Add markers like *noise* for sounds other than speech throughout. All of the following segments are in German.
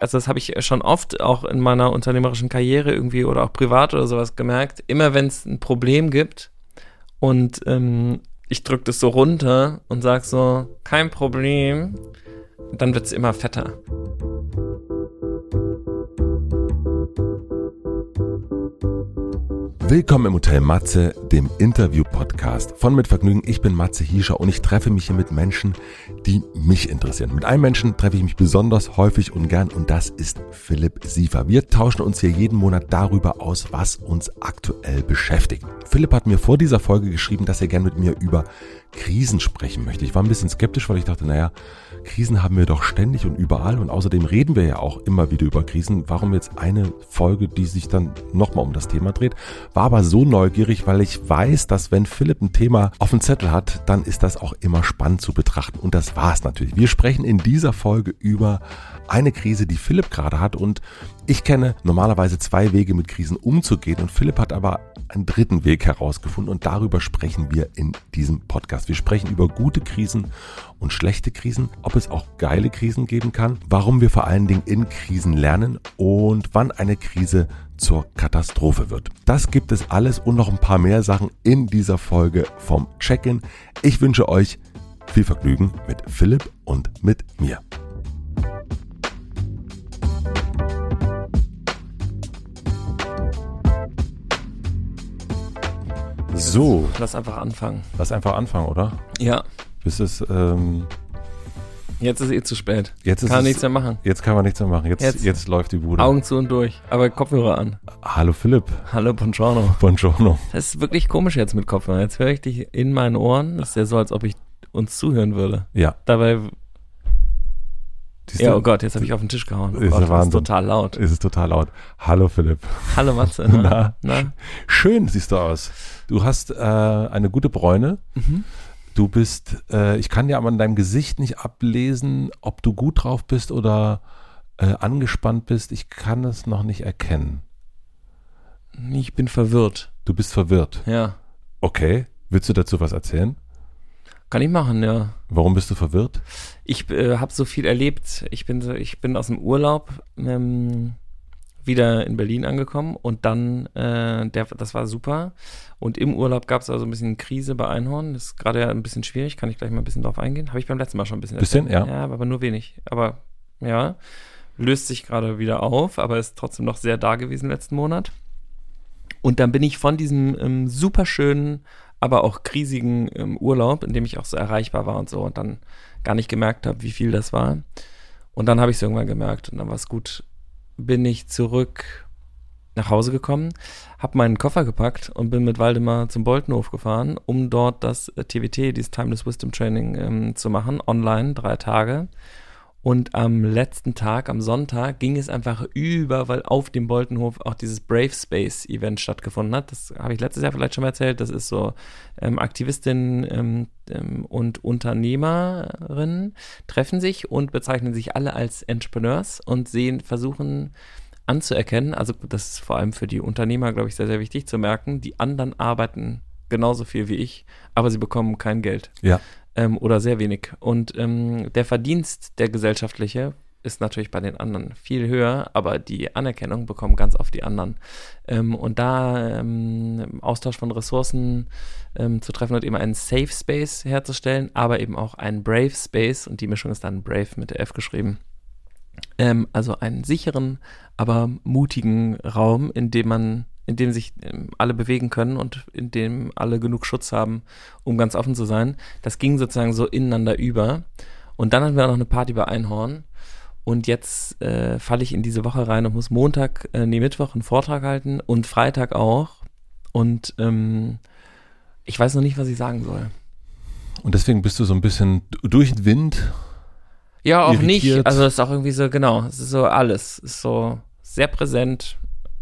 also das habe ich schon oft auch in meiner unternehmerischen Karriere irgendwie oder auch privat oder sowas gemerkt, immer wenn es ein Problem gibt und ähm, ich drücke das so runter und sage so, kein Problem, dann wird es immer fetter. Willkommen im Hotel Matze, dem Interview-Podcast von Mit Vergnügen. Ich bin Matze Hiescher und ich treffe mich hier mit Menschen, die mich interessieren. Mit einem Menschen treffe ich mich besonders häufig und gern und das ist Philipp Siefer. Wir tauschen uns hier jeden Monat darüber aus, was uns aktuell beschäftigt. Philipp hat mir vor dieser Folge geschrieben, dass er gern mit mir über Krisen sprechen möchte. Ich war ein bisschen skeptisch, weil ich dachte, naja, Krisen haben wir doch ständig und überall und außerdem reden wir ja auch immer wieder über Krisen. Warum jetzt eine Folge, die sich dann nochmal um das Thema dreht? War aber so neugierig, weil ich weiß, dass wenn Philipp ein Thema auf dem Zettel hat, dann ist das auch immer spannend zu betrachten und das war es natürlich. Wir sprechen in dieser Folge über eine Krise, die Philipp gerade hat und ich kenne normalerweise zwei Wege mit Krisen umzugehen und Philipp hat aber einen dritten Weg herausgefunden und darüber sprechen wir in diesem Podcast. Wir sprechen über gute Krisen und schlechte Krisen, ob es auch geile Krisen geben kann, warum wir vor allen Dingen in Krisen lernen und wann eine Krise zur Katastrophe wird. Das gibt es alles und noch ein paar mehr Sachen in dieser Folge vom Check-in. Ich wünsche euch viel Vergnügen mit Philipp und mit mir. So. Lass einfach anfangen. Lass einfach anfangen, oder? Ja. Bis es. Ähm, jetzt ist eh zu spät. Jetzt ist kann es, nichts mehr machen. Jetzt kann man nichts mehr machen. Jetzt, jetzt, Jetzt. läuft die Bude. Augen zu und durch. Aber Kopfhörer an. Hallo Philipp. Hallo, Buongiorno. Buongiorno. Das ist wirklich komisch jetzt mit Kopfhörern. Jetzt höre ich dich in meinen Ohren. Das ist ja so, als ob ich uns zuhören würde. Ja. Dabei, ja, oh Gott, jetzt habe ich auf den Tisch gehauen. Oh Ist Gott, das ist Wahnsinn. total laut. Ist es total laut. Hallo Philipp. Hallo Matze. *laughs* Na? Na? Schön siehst du aus. Du hast äh, eine gute Bräune. Mhm. Du bist, äh, ich kann ja aber an deinem Gesicht nicht ablesen, ob du gut drauf bist oder äh, angespannt bist. Ich kann es noch nicht erkennen. Ich bin verwirrt. Du bist verwirrt. Ja. Okay. Willst du dazu was erzählen? Kann ich machen, ja. Warum bist du verwirrt? Ich äh, habe so viel erlebt. Ich bin so, ich bin aus dem Urlaub ähm, wieder in Berlin angekommen und dann, äh, der, das war super. Und im Urlaub gab es also ein bisschen Krise bei Einhorn. Das ist gerade ja ein bisschen schwierig. Kann ich gleich mal ein bisschen drauf eingehen. Habe ich beim letzten Mal schon ein bisschen. Bisschen, erzählt. ja. Ja, aber nur wenig. Aber ja, löst sich gerade wieder auf, aber ist trotzdem noch sehr da gewesen letzten Monat. Und dann bin ich von diesem ähm, super schönen, aber auch krisigen ähm, Urlaub, in dem ich auch so erreichbar war und so und dann gar nicht gemerkt habe, wie viel das war. Und dann habe ich es irgendwann gemerkt und dann war es gut. Bin ich zurück nach Hause gekommen, habe meinen Koffer gepackt und bin mit Waldemar zum Boltenhof gefahren, um dort das äh, TWT, dieses Timeless Wisdom Training, ähm, zu machen, online, drei Tage. Und am letzten Tag, am Sonntag, ging es einfach über, weil auf dem Boltenhof auch dieses Brave Space Event stattgefunden hat. Das habe ich letztes Jahr vielleicht schon mal erzählt. Das ist so ähm, Aktivistinnen ähm, ähm, und Unternehmerinnen treffen sich und bezeichnen sich alle als Entrepreneurs und sehen, versuchen anzuerkennen, also das ist vor allem für die Unternehmer, glaube ich, sehr, sehr wichtig zu merken, die anderen arbeiten genauso viel wie ich, aber sie bekommen kein Geld Ja. Ähm, oder sehr wenig. Und ähm, der Verdienst, der gesellschaftliche, ist natürlich bei den anderen viel höher, aber die Anerkennung bekommen ganz oft die anderen. Ähm, und da ähm, Austausch von Ressourcen ähm, zu treffen und eben einen Safe Space herzustellen, aber eben auch einen Brave Space und die Mischung ist dann Brave mit der F geschrieben. Ähm, also einen sicheren, aber mutigen Raum, in dem man, in dem sich ähm, alle bewegen können und in dem alle genug Schutz haben, um ganz offen zu sein. Das ging sozusagen so ineinander über. Und dann hatten wir auch noch eine Party bei Einhorn. Und jetzt äh, falle ich in diese Woche rein und muss Montag, äh, nee, Mittwoch einen Vortrag halten und Freitag auch. Und ähm, ich weiß noch nicht, was ich sagen soll. Und deswegen bist du so ein bisschen durch den Wind. Ja, auch nicht. Irritiert. Also es ist auch irgendwie so, genau, es ist so alles. Es ist so sehr präsent,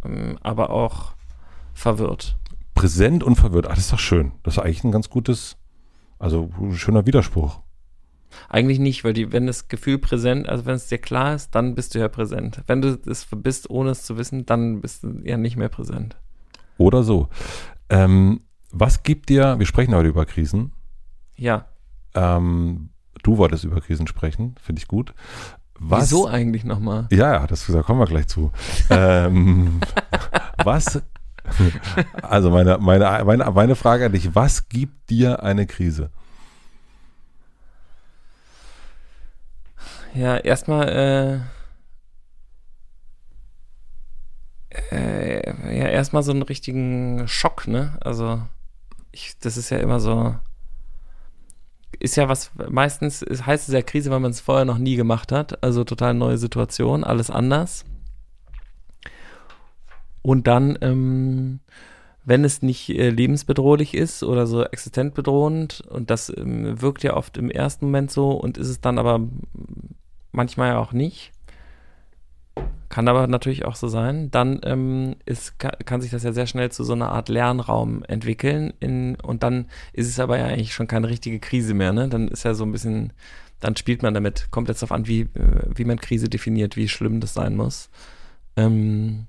ähm, aber auch verwirrt. Präsent und verwirrt. Ah, das ist doch schön. Das ist eigentlich ein ganz gutes, also ein schöner Widerspruch. Eigentlich nicht, weil die, wenn das Gefühl präsent, also wenn es dir klar ist, dann bist du ja präsent. Wenn du es bist, ohne es zu wissen, dann bist du ja nicht mehr präsent. Oder so. Ähm, was gibt dir, wir sprechen heute über Krisen. Ja, Ähm, du wolltest über Krisen sprechen, finde ich gut. Was, Wieso eigentlich nochmal? Ja, ja, das, da kommen wir gleich zu. ähm, *laughs* was, *laughs* also meine, meine, meine, meine Frage an dich, was gibt dir eine Krise? Ja, erstmal, äh, äh, ja, erstmal so einen richtigen Schock, ne? Also, ich, das ist ja immer so, ist ja was, meistens ist, heißt es ja Krise, weil man es vorher noch nie gemacht hat. Also total neue Situation, alles anders. Und dann, ähm, wenn es nicht äh, lebensbedrohlich ist oder so existenzbedrohend, und das ähm, wirkt ja oft im ersten Moment so und ist es dann aber manchmal ja auch nicht, kann aber natürlich auch so sein. Dann ähm, ist, kann, kann, sich das ja sehr schnell zu so einer Art Lernraum entwickeln. In, und dann ist es aber ja eigentlich schon keine richtige Krise mehr. Ne? Dann ist ja so ein bisschen, dann spielt man damit. Kommt jetzt darauf an, wie, äh, wie man Krise definiert, wie schlimm das sein muss. Ähm,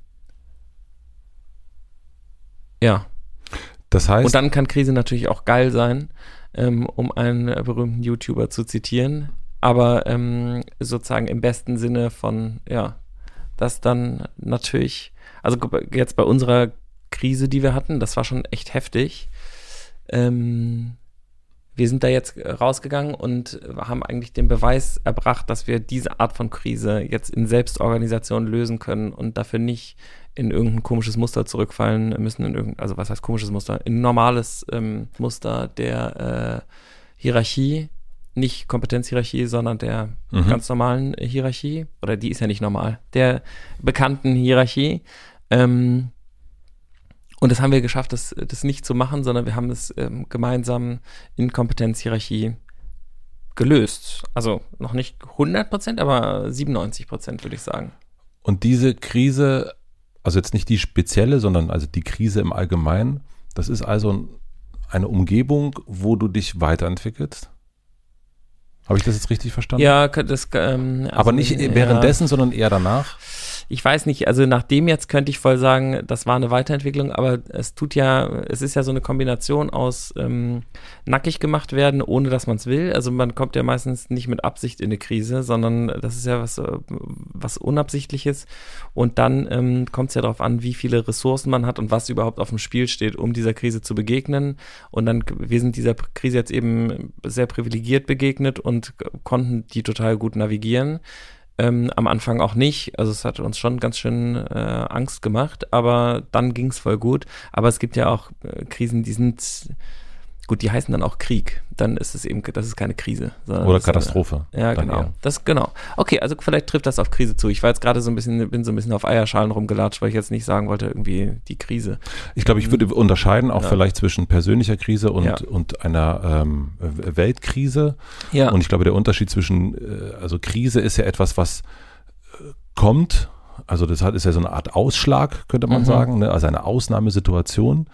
ja. Das heißt. Und dann kann Krise natürlich auch geil sein, ähm, um einen berühmten YouTuber zu zitieren. Aber ähm, sozusagen im besten Sinne von, ja, dass dann natürlich, also jetzt bei unserer Krise, die wir hatten, das war schon echt heftig. Ähm, wir sind da jetzt rausgegangen und haben eigentlich den Beweis erbracht, dass wir diese Art von Krise jetzt in Selbstorganisation lösen können und dafür nicht in irgendein komisches Muster zurückfallen müssen, in irgendein, also was heißt komisches Muster? In ein normales ähm, Muster der äh, Hierarchie, nicht Kompetenzhierarchie, sondern der mhm. ganz normalen Hierarchie, oder die ist ja nicht normal, der bekannten Hierarchie. Ähm, und das haben wir geschafft, das, das nicht zu machen, sondern wir haben es ähm, gemeinsam in Kompetenzhierarchie gelöst. Also noch nicht 100 Prozent, aber 97 Prozent würde ich sagen. Und diese Krise, also jetzt nicht die spezielle, sondern also die Krise im Allgemeinen, das ist also eine Umgebung, wo du dich weiterentwickelst? Habe ich das jetzt richtig verstanden? Ja, das. Ähm, also, Aber nicht währenddessen, ja. sondern eher danach? Ich weiß nicht, also nach dem jetzt könnte ich voll sagen, das war eine Weiterentwicklung, aber es tut ja, es ist ja so eine Kombination aus ähm, nackig gemacht werden, ohne dass man es will. Also man kommt ja meistens nicht mit Absicht in eine Krise, sondern das ist ja was, äh, was Unabsichtliches. Und dann ähm, kommt es ja darauf an, wie viele Ressourcen man hat und was überhaupt auf dem Spiel steht, um dieser Krise zu begegnen. Und dann, wir sind dieser Krise jetzt eben sehr privilegiert begegnet und konnten die total gut navigieren. Ähm, am Anfang auch nicht. Also es hat uns schon ganz schön äh, Angst gemacht, aber dann ging es voll gut. Aber es gibt ja auch äh, Krisen, die sind Gut, die heißen dann auch Krieg. Dann ist es eben, das ist keine Krise. Oder Katastrophe. Eine, ja, genau. Eher. Das, genau. Okay, also vielleicht trifft das auf Krise zu. Ich war jetzt gerade so ein bisschen, bin so ein bisschen auf Eierschalen rumgelatscht, weil ich jetzt nicht sagen wollte, irgendwie die Krise. Ich glaube, ich würde unterscheiden auch ja. vielleicht zwischen persönlicher Krise und, ja. und einer ähm, Weltkrise. Ja. Und ich glaube, der Unterschied zwischen, äh, also Krise ist ja etwas, was äh, kommt. Also das ist ja so eine Art Ausschlag, könnte man mhm. sagen, ne? also eine Ausnahmesituation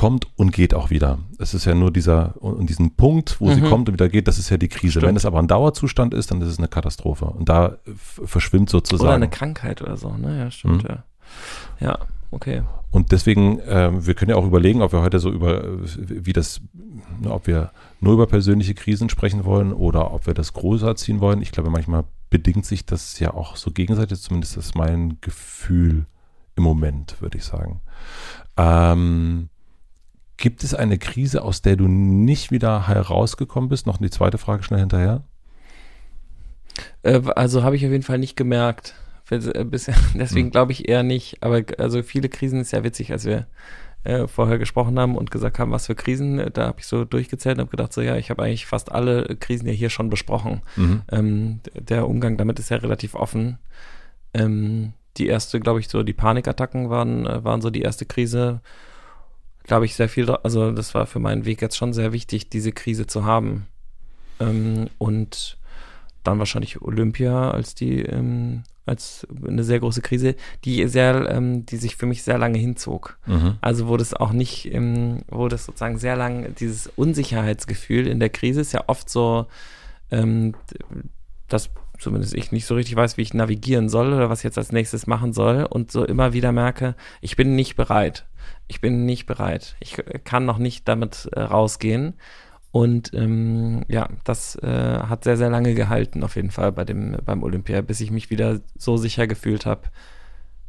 kommt und geht auch wieder. Es ist ja nur dieser, und diesen Punkt, wo mhm. sie kommt und wieder geht, das ist ja die Krise. Stimmt. Wenn es aber ein Dauerzustand ist, dann ist es eine Katastrophe. Und da verschwimmt sozusagen. Oder eine Krankheit oder so, ne? Ja, stimmt, mhm. ja. Ja, okay. Und deswegen, äh, wir können ja auch überlegen, ob wir heute so über, wie das, ob wir nur über persönliche Krisen sprechen wollen oder ob wir das größer ziehen wollen. Ich glaube, manchmal bedingt sich das ja auch so gegenseitig, zumindest ist mein Gefühl im Moment, würde ich sagen. Ähm, Gibt es eine Krise, aus der du nicht wieder herausgekommen bist? Noch die zweite Frage schnell hinterher. Äh, also habe ich auf jeden Fall nicht gemerkt. Äh, bisher, *laughs* deswegen hm. glaube ich eher nicht. Aber also viele Krisen ist ja witzig, als wir äh, vorher gesprochen haben und gesagt haben, was für Krisen. Da habe ich so durchgezählt und habe gedacht, so ja, ich habe eigentlich fast alle Krisen ja hier schon besprochen. Mhm. Ähm, der Umgang damit ist ja relativ offen. Ähm, die erste, glaube ich, so die Panikattacken waren, waren so die erste Krise glaube ich, sehr viel, also das war für meinen Weg jetzt schon sehr wichtig, diese Krise zu haben. Ähm, und dann wahrscheinlich Olympia als die, ähm, als eine sehr große Krise, die sehr, ähm, die sich für mich sehr lange hinzog. Mhm. Also wo das auch nicht, ähm, wo das sozusagen sehr lange, dieses Unsicherheitsgefühl in der Krise ist ja oft so, ähm, dass zumindest ich nicht so richtig weiß, wie ich navigieren soll oder was ich jetzt als nächstes machen soll und so immer wieder merke, ich bin nicht bereit ich bin nicht bereit. Ich kann noch nicht damit äh, rausgehen. Und ähm, ja, das äh, hat sehr, sehr lange gehalten, auf jeden Fall bei dem, beim Olympia, bis ich mich wieder so sicher gefühlt habe,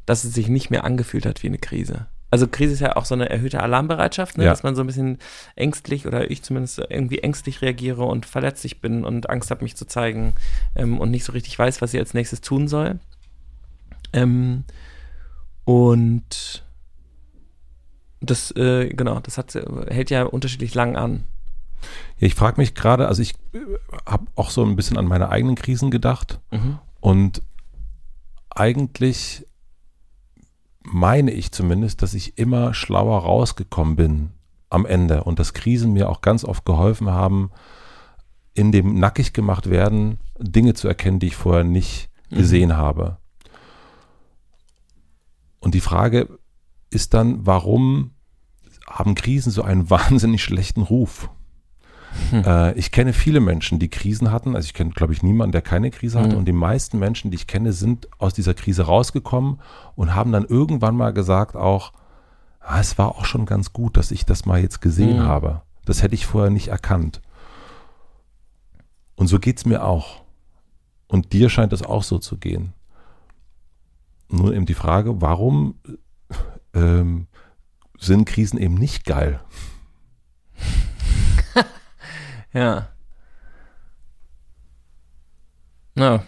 dass es sich nicht mehr angefühlt hat wie eine Krise. Also Krise ist ja auch so eine erhöhte Alarmbereitschaft, ne? Ja. dass man so ein bisschen ängstlich oder ich zumindest irgendwie ängstlich reagiere und verletzlich bin und Angst habe, mich zu zeigen ähm, und nicht so richtig weiß, was ich als nächstes tun soll. Ähm, und das, äh, genau, das hat, hält ja unterschiedlich lang an. Ja, ich frage mich gerade, also ich habe auch so ein bisschen an meine eigenen Krisen gedacht und eigentlich meine ich zumindest, dass ich immer schlauer rausgekommen bin am Ende und dass Krisen mir auch ganz oft geholfen haben, in dem nackig gemacht werden, Dinge zu erkennen, die ich vorher nicht Mhm. gesehen habe. Und die Frage ist dann, warum haben Krisen so einen *laughs* wahnsinnig schlechten Ruf? Hm. Äh, ich kenne viele Menschen, die Krisen hatten. Also ich kenne, glaube ich, niemanden, der keine Krise hatte. Mhm. Und die meisten Menschen, die ich kenne, sind aus dieser Krise rausgekommen und haben dann irgendwann mal gesagt auch, ah, es war auch schon ganz gut, dass ich das mal jetzt gesehen Mhm. habe. Das hätte ich vorher nicht erkannt. Und so geht es mir auch. Und dir scheint es auch so zu gehen. Nur eben die Frage, warum ähm, sind Krisen eben nicht geil? *laughs* Ja. Na,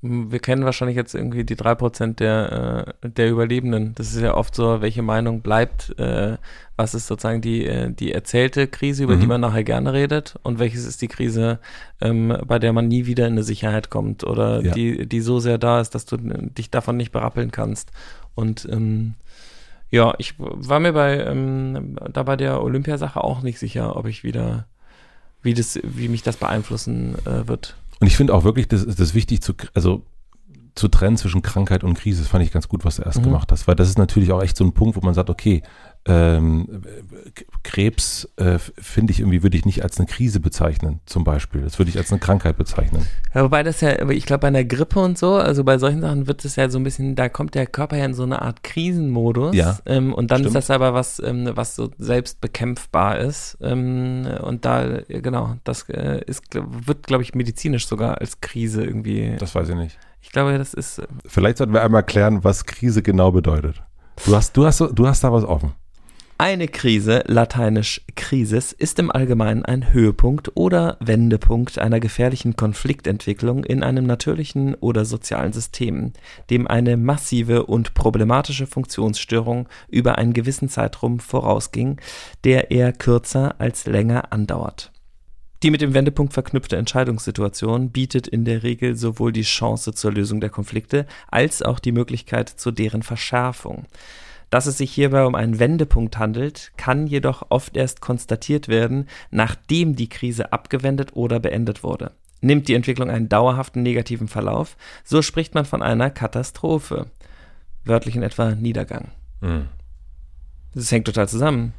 wir kennen wahrscheinlich jetzt irgendwie die 3% der, äh, der Überlebenden. Das ist ja oft so, welche Meinung bleibt, äh, was ist sozusagen die, äh, die erzählte Krise, über die Mhm. man nachher gerne redet und welches ist die Krise, ähm, bei der man nie wieder in eine Sicherheit kommt oder Ja. die, die so sehr da ist, dass du dich davon nicht berappeln kannst. Und ähm, ja, ich war mir bei, ähm, da bei der Olympiasache auch nicht sicher, ob ich wieder, wie das, wie mich das beeinflussen äh, wird. Und ich finde auch wirklich, das ist das wichtig zu, also zu trennen zwischen Krankheit und Krise. Das fand ich ganz gut, was du erst Mhm. gemacht hast, weil das ist natürlich auch echt so ein Punkt, wo man sagt, okay, ähm, Krebs äh, finde ich irgendwie, würde ich nicht als eine Krise bezeichnen, zum Beispiel. Das würde ich als eine Krankheit bezeichnen. Ja, wobei das ja, ich glaube, bei einer Grippe und so, also bei solchen Sachen wird es ja so ein bisschen, da kommt der Körper ja in so eine Art Krisenmodus. Ja, Ähm, und dann stimmt. ist das aber was, ähm, was so selbst bekämpfbar ist. Ähm, und da, äh, genau, das äh, ist, wird, glaube ich, medizinisch sogar als Krise irgendwie. Das weiß ich nicht. ich glaube, das ist, äh, Vielleicht sollten wir einmal klären, was Krise genau bedeutet. Du hast, du hast, du hast da was offen. Eine Krise, lateinisch Krisis, ist im Allgemeinen ein Höhepunkt oder Wendepunkt einer gefährlichen Konfliktentwicklung in einem natürlichen oder sozialen System, dem eine massive und problematische Funktionsstörung über einen gewissen Zeitraum vorausging, der eher kürzer als länger andauert. Die mit dem Wendepunkt verknüpfte Entscheidungssituation bietet in der Regel sowohl die Chance zur Lösung der Konflikte als auch die Möglichkeit zu deren Verschärfung. Dass es sich hierbei um einen Wendepunkt handelt, kann jedoch oft erst konstatiert werden, nachdem die Krise abgewendet oder beendet wurde. Nimmt die Entwicklung einen dauerhaften negativen Verlauf, so spricht man von einer Katastrophe. Wörtlich in etwa Niedergang. Das hängt total zusammen.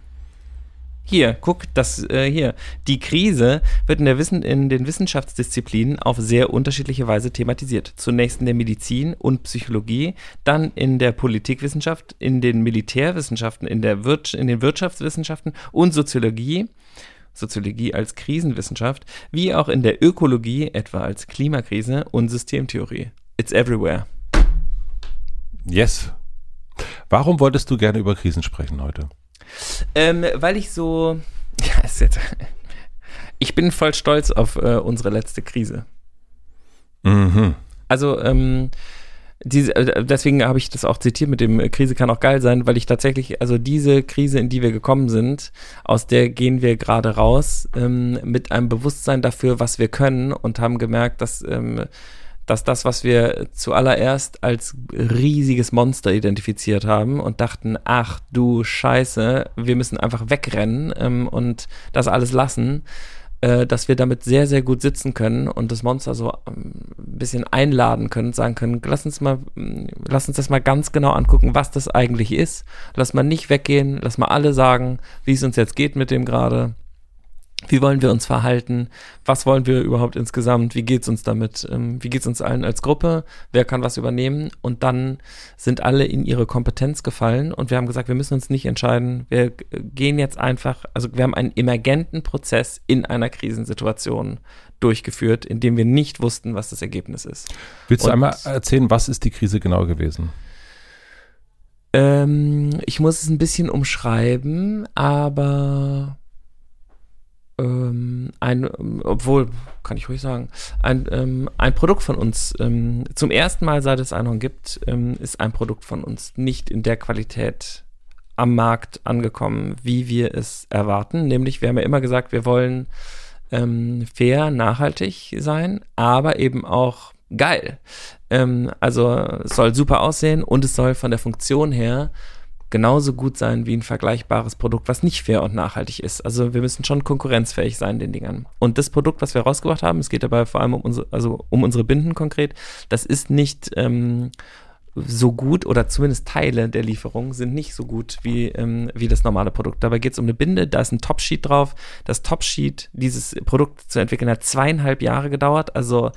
Hier, guck, das äh, hier. Die Krise wird in, der Wissen, in den Wissenschaftsdisziplinen auf sehr unterschiedliche Weise thematisiert. Zunächst in der Medizin und Psychologie, dann in der Politikwissenschaft, in den Militärwissenschaften, in, der Wir in den Wirtschaftswissenschaften und Soziologie. Soziologie als Krisenwissenschaft, wie auch in der Ökologie, etwa als Klimakrise und Systemtheorie. It's everywhere. Yes. Warum wolltest du gerne über Krisen sprechen heute? Ähm, weil ich so. *laughs* Ja, ist jetzt, ich bin voll stolz auf äh, unsere letzte Krise. Mhm. Also, ähm, diese, äh, deswegen habe ich das auch zitiert mit dem äh, Krise kann auch geil sein, weil ich tatsächlich, also diese Krise, in die wir gekommen sind, aus der gehen wir gerade raus ähm, mit einem Bewusstsein dafür, was wir können und haben gemerkt, dass, ähm, dass das, was wir zuallererst als riesiges Monster identifiziert haben und dachten, ach du Scheiße, wir müssen einfach wegrennen ähm, und das alles lassen, äh, dass wir damit sehr, sehr gut sitzen können und das Monster so ähm, ein bisschen einladen können und sagen können, lass uns mal, mh, lass uns das mal ganz genau angucken, was das eigentlich ist. Lass mal nicht weggehen, lass mal alle sagen, wie es uns jetzt geht mit dem gerade. Wie wollen wir uns verhalten? Was wollen wir überhaupt insgesamt? Wie geht's uns damit? Ähm, wie geht's uns allen als Gruppe? Wer kann was übernehmen? Und dann sind alle in ihre Kompetenz gefallen und wir haben gesagt, wir müssen uns nicht entscheiden. Wir gehen jetzt einfach, also wir haben einen emergenten Prozess in einer Krisensituation durchgeführt, in dem wir nicht wussten, was das Ergebnis ist. Willst du und, einmal erzählen, was ist die Krise genau gewesen? Ähm, ich muss es ein bisschen umschreiben, aber ähm, ein, obwohl, kann ich ruhig sagen, ein, ähm, ein Produkt von uns, ähm, zum ersten Mal seit es Einhorn gibt, ähm, ist ein Produkt von uns nicht in der Qualität am Markt angekommen, wie wir es erwarten. Nämlich, wir haben ja immer gesagt, wir wollen ähm, fair, nachhaltig sein, aber eben auch geil. Ähm, also es soll super aussehen und es soll von der Funktion her genauso gut sein wie ein vergleichbares Produkt, was nicht fair und nachhaltig ist. Also wir müssen schon konkurrenzfähig sein, den Dingern. Und das Produkt, was wir rausgebracht haben, es geht dabei vor allem um unsere, also um unsere Binden konkret, das ist nicht ähm, so gut oder zumindest Teile der Lieferung sind nicht so gut wie, ähm, wie das normale Produkt. Dabei geht es um eine Binde, da ist ein Topsheet drauf. Das Topsheet, dieses Produkt zu entwickeln, hat zweieinhalb Jahre gedauert. Also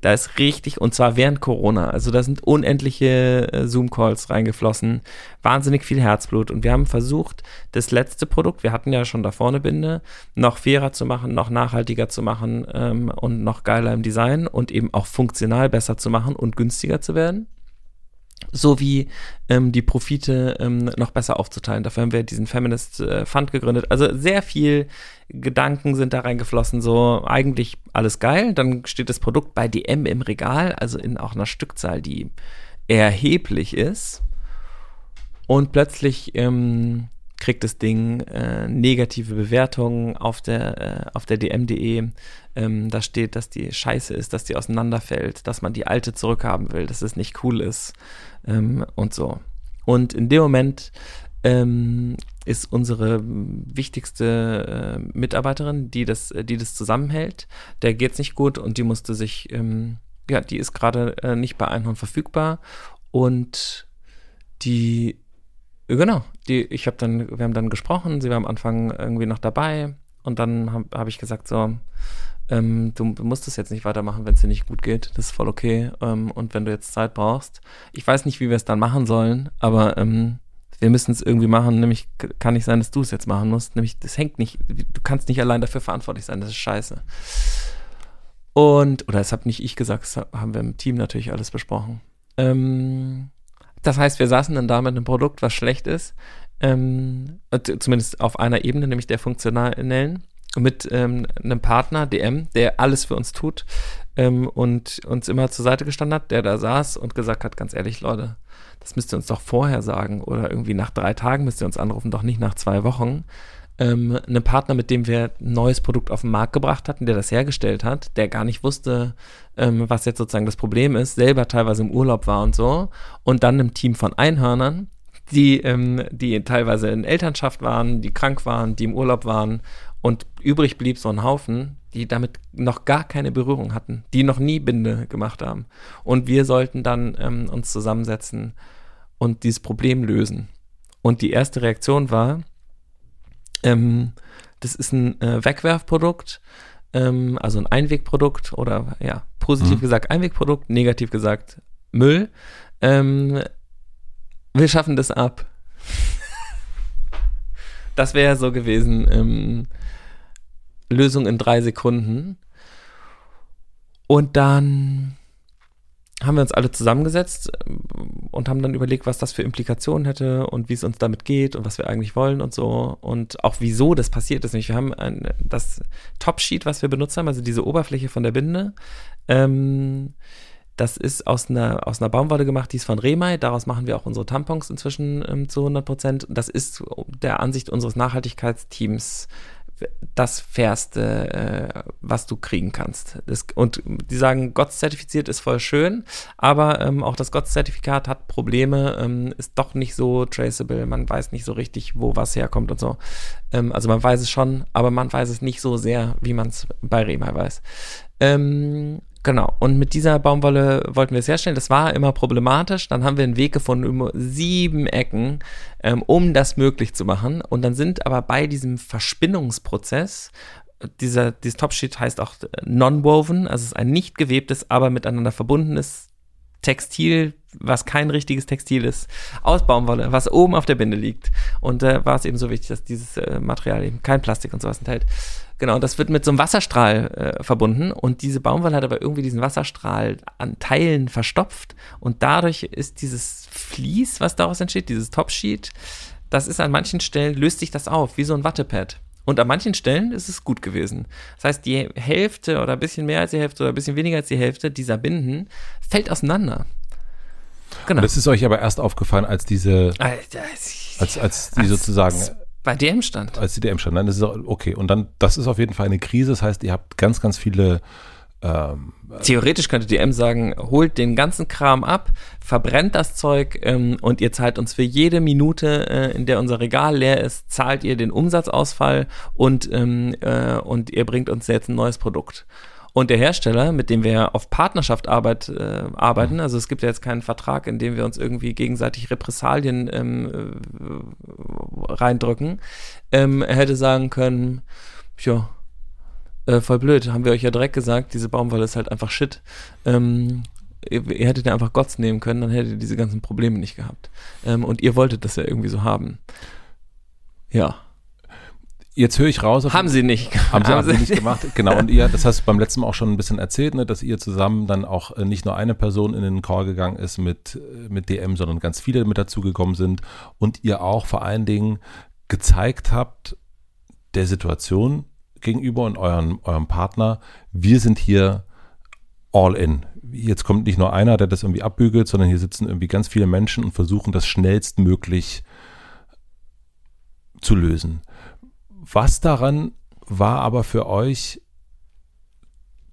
da ist richtig, und zwar während Corona. Also da sind unendliche äh, Zoom-Calls reingeflossen, wahnsinnig viel Herzblut. Und wir haben versucht, das letzte Produkt, wir hatten ja schon da vorne Binde, noch fairer zu machen, noch nachhaltiger zu machen ähm, und noch geiler im Design und eben auch funktional besser zu machen und günstiger zu werden sowie ähm, die Profite ähm, noch besser aufzuteilen. Dafür haben wir diesen Feminist äh, Fund gegründet. Also sehr viel Gedanken sind da reingeflossen, so eigentlich alles geil. Dann steht das Produkt bei DM im Regal, also in auch einer Stückzahl, die erheblich ist. Und plötzlich ähm, kriegt das Ding äh, negative Bewertungen auf der, äh, auf der dm.de. Ähm, da steht, dass die scheiße ist, dass die auseinanderfällt, dass man die alte zurückhaben will, dass es nicht cool ist ähm, und so. Und in dem Moment ähm, ist unsere wichtigste äh, Mitarbeiterin, die das, die das zusammenhält. Der geht's nicht gut und die musste sich, ähm, ja, die ist gerade äh, nicht bei Einhorn verfügbar und die Genau, die, ich habe dann, wir haben dann gesprochen, sie war am Anfang irgendwie noch dabei und dann habe hab ich gesagt, so, ähm, du, musst es jetzt nicht weitermachen, wenn es dir nicht gut geht, das ist voll okay ähm, und wenn du jetzt Zeit brauchst, ich weiß nicht, wie wir es dann machen sollen, aber ähm, wir müssen es irgendwie machen, nämlich kann nicht sein, dass du es jetzt machen musst, nämlich das hängt nicht, du kannst nicht allein dafür verantwortlich sein, das ist scheiße. Und, oder das habe nicht ich gesagt, das haben wir im Team natürlich alles besprochen. Ähm, das heißt, wir saßen dann da mit einem Produkt, was schlecht ist, ähm, zumindest auf einer Ebene, nämlich der funktionalen, mit ähm, einem Partner, DM, der alles für uns tut ähm, und uns immer zur Seite gestanden hat, der da saß und gesagt hat, ganz ehrlich, Leute, das müsst ihr uns doch vorher sagen oder irgendwie nach drei Tagen müsst ihr uns anrufen, doch nicht nach zwei Wochen ähm, einen Partner, mit dem wir ein neues Produkt auf den Markt gebracht hatten, der das hergestellt hat, der gar nicht wusste, ähm, was jetzt sozusagen das Problem ist, selber teilweise im Urlaub war und so. Und dann ein Team von Einhörnern, die, ähm, die teilweise in Elternschaft waren, die krank waren, die im Urlaub waren. Und übrig blieb so ein Haufen, die damit noch gar keine Berührung hatten, die noch nie Binde gemacht haben. Und wir sollten dann ähm, uns zusammensetzen und dieses Problem lösen. Und die erste Reaktion war, ähm, das ist ein äh, Wegwerfprodukt, ähm, also ein Einwegprodukt oder ja, positiv mhm. gesagt Einwegprodukt, negativ gesagt Müll. Ähm, wir schaffen das ab. *laughs* das wäre so gewesen. Ähm, Lösung in drei Sekunden. Und dann haben wir uns alle zusammengesetzt ähm, und haben dann überlegt, was das für Implikationen hätte und wie es uns damit geht und was wir eigentlich wollen und so und auch wieso das passiert ist. Wir haben ein, das Topsheet, was wir benutzt haben, also diese Oberfläche von der Binde, ähm, das ist aus einer, aus einer Baumwolle gemacht, die ist von Remai. Daraus machen wir auch unsere Tampons inzwischen ähm, zu 100 Prozent. Das ist der Ansicht unseres Nachhaltigkeitsteams das Fairste, äh, was du kriegen kannst. Das, und die sagen, GOTS-zertifiziert ist voll schön, aber ähm, auch das GOTS-Zertifikat hat Probleme, ähm, ist doch nicht so traceable, man weiß nicht so richtig, wo was herkommt und so. Ähm, also man weiß es schon, aber man weiß es nicht so sehr, wie man es bei Rema weiß. Ähm, Genau, und mit dieser Baumwolle wollten wir es herstellen. Das war immer problematisch. Dann haben wir einen Weg gefunden, über sieben Ecken, ähm, um das möglich zu machen. Und dann sind aber bei diesem Verspinnungsprozess dieser, dieses Topsheet heißt auch non-woven, also es ist ein nicht gewebtes, aber miteinander verbundenes Textil, was kein richtiges Textil ist, aus Baumwolle, was oben auf der Binde liegt. Und da äh, war es eben so wichtig, dass dieses äh, Material eben kein Plastik und sowas enthält. Genau, das wird mit so einem Wasserstrahl äh, verbunden und diese Baumwolle hat aber irgendwie diesen Wasserstrahl an Teilen verstopft und dadurch ist dieses Vlies, was daraus entsteht, dieses Topsheet, das ist an manchen Stellen, löst sich das auf, wie so ein Wattepad. Und an manchen Stellen ist es gut gewesen. Das heißt, die Hälfte oder ein bisschen mehr als die Hälfte oder ein bisschen weniger als die Hälfte dieser Binden fällt auseinander. Genau. Und das ist euch aber erst aufgefallen, als diese, als, als die sozusagen, bei DM stand. Als die DM stand. Nein, das ist okay. Und dann, das ist auf jeden Fall eine Krise. Das heißt, ihr habt ganz, ganz viele ähm, Theoretisch könnte DM sagen, holt den ganzen Kram ab, verbrennt das Zeug ähm, und ihr zahlt uns für jede Minute, äh, in der unser Regal leer ist, zahlt ihr den Umsatzausfall und, ähm, äh, und ihr bringt uns jetzt ein neues Produkt. Und der Hersteller, mit dem wir auf Partnerschaft arbeit, äh, arbeiten, mhm. also es gibt ja jetzt keinen Vertrag, in dem wir uns irgendwie gegenseitig Repressalien ähm, äh, reindrücken, ähm, hätte sagen können, ja, äh, voll blöd, haben wir euch ja direkt gesagt, diese Baumwolle ist halt einfach Shit. Ähm, ihr, ihr, hättet ja einfach Gotts nehmen können, dann hättet ihr diese ganzen Probleme nicht gehabt. Ähm, und ihr wolltet das ja irgendwie so haben. Ja. Jetzt höre ich raus. Haben sie nicht. Haben sie, haben sie nicht gemacht. Genau. Und ihr, das hast du beim letzten Mal auch schon ein bisschen erzählt, ne, dass ihr zusammen dann auch äh, nicht nur eine Person in den Call gegangen ist mit, äh, mit DM, sondern ganz viele mit dazugekommen sind und ihr auch vor allen Dingen gezeigt habt, der Situation gegenüber und eurem, eurem Partner, wir sind hier all in. Jetzt kommt nicht nur einer, der das irgendwie abbügelt, sondern hier sitzen irgendwie ganz viele Menschen und versuchen das schnellstmöglich zu lösen. Was daran war aber für euch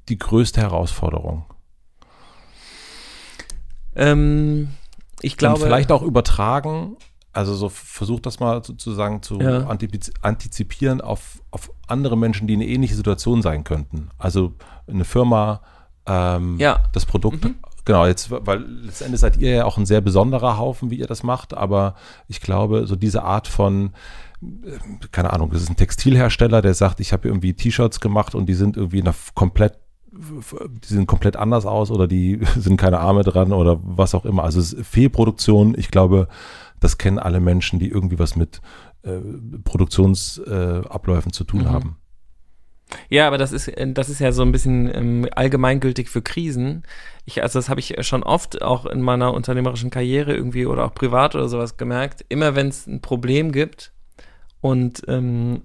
die größte Herausforderung? Ähm, ich glaube. Und vielleicht auch übertragen also so versucht das mal sozusagen zu ja. antizipieren auf, auf andere Menschen, die in eine ähnliche Situation sein könnten. Also eine Firma, ähm, ja. das Produkt. Mhm. Genau, jetzt, weil letztendlich seid ihr ja auch ein sehr besonderer Haufen, wie ihr das macht, aber ich glaube, so diese Art von, keine Ahnung, das ist ein Textilhersteller, der sagt, ich habe irgendwie T-Shirts gemacht und die sind irgendwie in einer komplett die sehen komplett anders aus oder die *laughs* sind keine Arme dran oder was auch immer. Also Fehlproduktion, ich glaube, das kennen alle Menschen, die irgendwie was mit äh, Produktionsabläufen äh, zu tun mhm. haben. Ja, aber das ist, äh, das ist ja so ein bisschen ähm, allgemeingültig für Krisen. Ich, also das habe ich schon oft auch in meiner unternehmerischen Karriere irgendwie oder auch privat oder sowas gemerkt. Immer wenn es ein Problem gibt und ähm,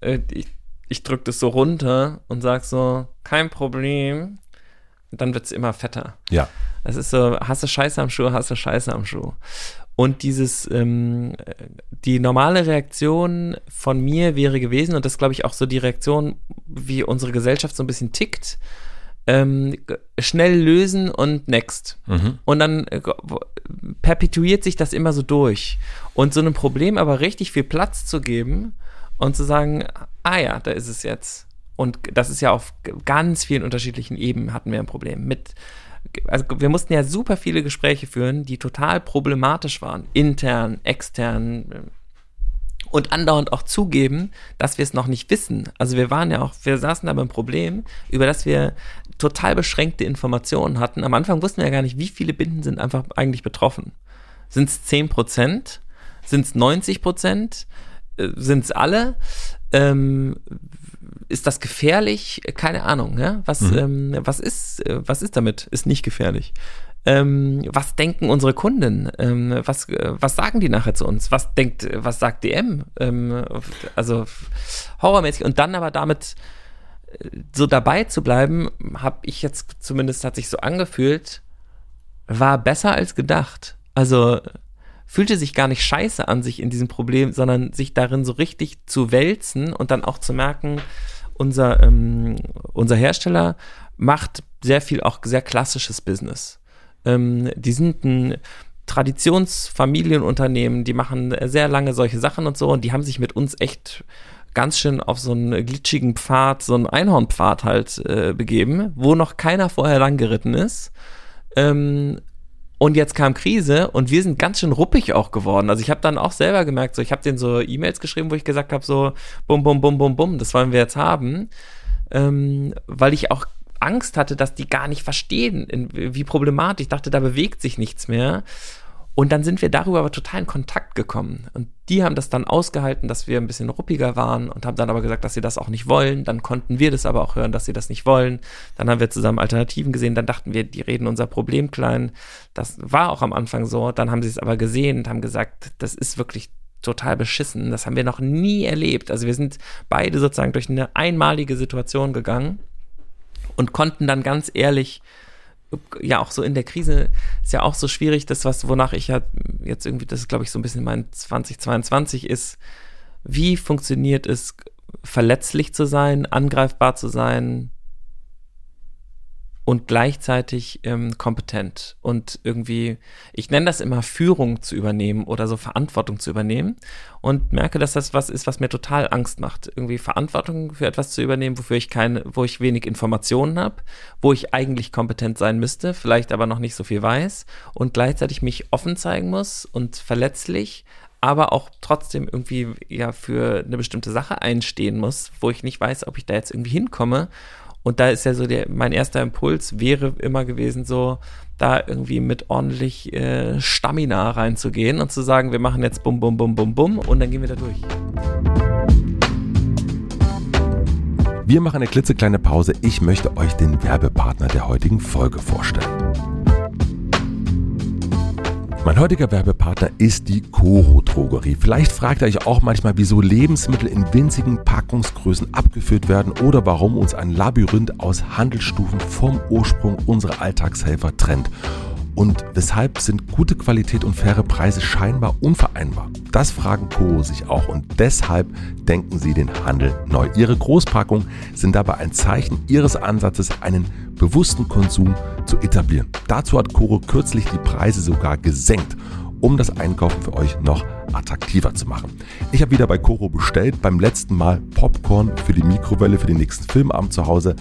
äh, ich, ich drücke das so runter und sage so, kein Problem, dann wird es immer fetter. Ja. Das ist so, hast du Scheiße am Schuh, hast du Scheiße am Schuh. Und dieses, ähm, die normale Reaktion von mir wäre gewesen, und das glaube ich auch so die Reaktion, wie unsere Gesellschaft so ein bisschen tickt, ähm, schnell lösen und next. Mhm. Und dann äh, perpetuiert sich das immer so durch. Und so einem Problem aber richtig viel Platz zu geben und zu sagen, ah ja, da ist es jetzt. Und das ist ja auf ganz vielen unterschiedlichen Ebenen hatten wir ein Problem mit also wir mussten ja super viele Gespräche führen, die total problematisch waren, intern, extern äh, und andauernd auch zugeben, dass wir es noch nicht wissen. Also wir waren ja auch, wir saßen da beim Problem, über das wir total beschränkte Informationen hatten. Am Anfang wussten wir ja gar nicht, wie viele Binden sind einfach eigentlich betroffen. Sind es 10 Prozent? Sind es 90 Prozent? Äh, sind es alle? Ähm, ist das gefährlich? Keine Ahnung. Ja? Was, mhm. ähm, was, ist, äh, was ist damit? Ist nicht gefährlich. Ähm, was denken unsere Kunden? Ähm, was, äh, was sagen die nachher zu uns? Was denkt, was sagt DM? Ähm, also horrormäßig. Und dann aber damit äh, so dabei zu bleiben, habe ich jetzt zumindest hat sich so angefühlt, war besser als gedacht. Also fühlte sich gar nicht scheiße an sich in diesem Problem, sondern sich darin so richtig zu wälzen und dann auch zu merken, unser, ähm, unser Hersteller macht sehr viel auch sehr klassisches Business. Ähm, die sind ein Traditionsfamilienunternehmen, die machen sehr lange solche Sachen und so und die haben sich mit uns echt ganz schön auf so einen glitschigen Pfad, so einen Einhornpfad halt äh, begeben, wo noch keiner vorher lang geritten ist. Ähm, Und jetzt kam Krise und wir sind ganz schön ruppig auch geworden. Also ich habe dann auch selber gemerkt, so ich habe denen so E-Mails geschrieben, wo ich gesagt habe, so bum, bum, bum, bum, bum, das wollen wir jetzt haben. Ähm, weil ich auch Angst hatte, dass die gar nicht verstehen, wie problematisch. Ich dachte, da bewegt sich nichts mehr. Und dann sind wir darüber aber total in Kontakt gekommen. Und die haben das dann ausgehalten, dass wir ein bisschen ruppiger waren und haben dann aber gesagt, dass sie das auch nicht wollen. Dann konnten wir das aber auch hören, dass sie das nicht wollen. Dann haben wir zusammen Alternativen gesehen. Dann dachten wir, die reden unser Problem klein. Das war auch am Anfang so. Dann haben sie es aber gesehen und haben gesagt, das ist wirklich total beschissen. Das haben wir noch nie erlebt. Also wir sind beide sozusagen durch eine einmalige Situation gegangen und konnten dann ganz ehrlich ja auch so in der Krise ist ja auch so schwierig, das was, wonach ich ja jetzt irgendwie, das glaube ich so ein bisschen mein 2022 ist, wie funktioniert es, verletzlich zu sein, angreifbar zu sein, und gleichzeitig ähm, kompetent und irgendwie, ich nenne das immer Führung zu übernehmen oder so Verantwortung zu übernehmen und merke, dass das was ist, was mir total Angst macht. Irgendwie Verantwortung für etwas zu übernehmen, wofür ich keine, wo ich wenig Informationen habe, wo ich eigentlich kompetent sein müsste, vielleicht aber noch nicht so viel weiß und gleichzeitig mich offen zeigen muss und verletzlich, aber auch trotzdem irgendwie ja für eine bestimmte Sache einstehen muss, wo ich nicht weiß, ob ich da jetzt irgendwie hinkomme und da ist ja so der, mein erster Impuls wäre immer gewesen, so da irgendwie mit ordentlich äh, Stamina reinzugehen und zu sagen, wir machen jetzt bum, bum, bum, bum, bum und dann gehen wir da durch. Wir machen eine klitzekleine Pause. Ich möchte euch den Werbepartner der heutigen Folge vorstellen. Mein heutiger Werbepartner ist die Coro Drogerie. Vielleicht fragt ihr euch auch manchmal, wieso Lebensmittel in winzigen Packungsgrößen abgeführt werden oder warum uns ein Labyrinth aus Handelsstufen vom Ursprung unserer Alltagshelfer trennt. Und weshalb sind gute Qualität und faire Preise scheinbar unvereinbar? Das fragen Coro sich auch und deshalb denken sie den Handel neu. Ihre Großpackungen sind dabei ein Zeichen ihres Ansatzes, einen bewussten Konsum zu etablieren. Dazu hat Coro kürzlich die Preise sogar gesenkt, um das Einkaufen für euch noch attraktiver zu machen. Ich habe wieder bei Coro bestellt, beim letzten Mal Popcorn für die Mikrowelle für den nächsten Filmabend zu Hause,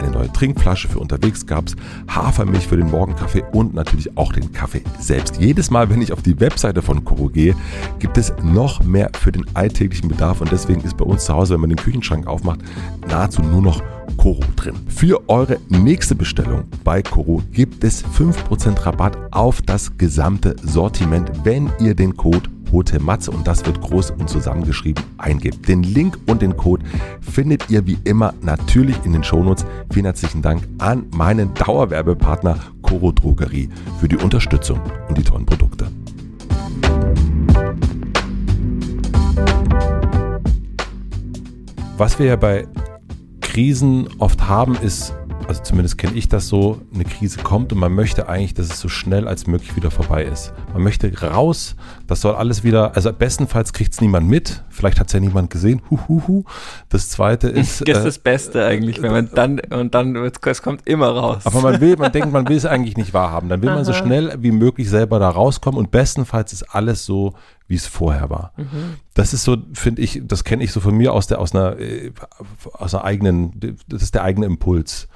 eine neue Trinkflasche für unterwegs gab es, Hafermilch für den Morgenkaffee und natürlich auch den Kaffee selbst. Jedes Mal, wenn ich auf die Webseite von Coro gehe, gibt es noch mehr für den alltäglichen Bedarf und deswegen ist bei uns zu Hause, wenn man den Küchenschrank aufmacht, nahezu nur noch Koro drin. Für eure nächste Bestellung bei Koro gibt es 5% Rabatt auf das gesamte Sortiment, wenn ihr den Code Hote Matze und das wird groß und zusammengeschrieben eingibt. Den Link und den Code findet ihr wie immer natürlich in den Shownotes. Vielen herzlichen Dank an meinen Dauerwerbepartner Coro Drogerie für die Unterstützung und die tollen Produkte. Was wir ja bei Krisen oft haben, ist, also zumindest kenne ich das so, eine Krise kommt und man möchte eigentlich, dass es so schnell als möglich wieder vorbei ist. Man möchte raus, das soll alles wieder, also bestenfalls kriegt es niemand mit, vielleicht hat es ja niemand gesehen, huhuhu. Das zweite *laughs* ist. Das ist das Beste eigentlich, wenn man dann, und dann, es kommt immer raus. Aber man will, man denkt, man will es eigentlich nicht wahrhaben. Dann will Aha. man so schnell wie möglich selber da rauskommen und bestenfalls ist alles so, wie es vorher war. Mhm. Das ist so, finde ich, das kenne ich so von mir aus der, aus einer, äh, aus einer eigenen, das ist der eigene Impuls.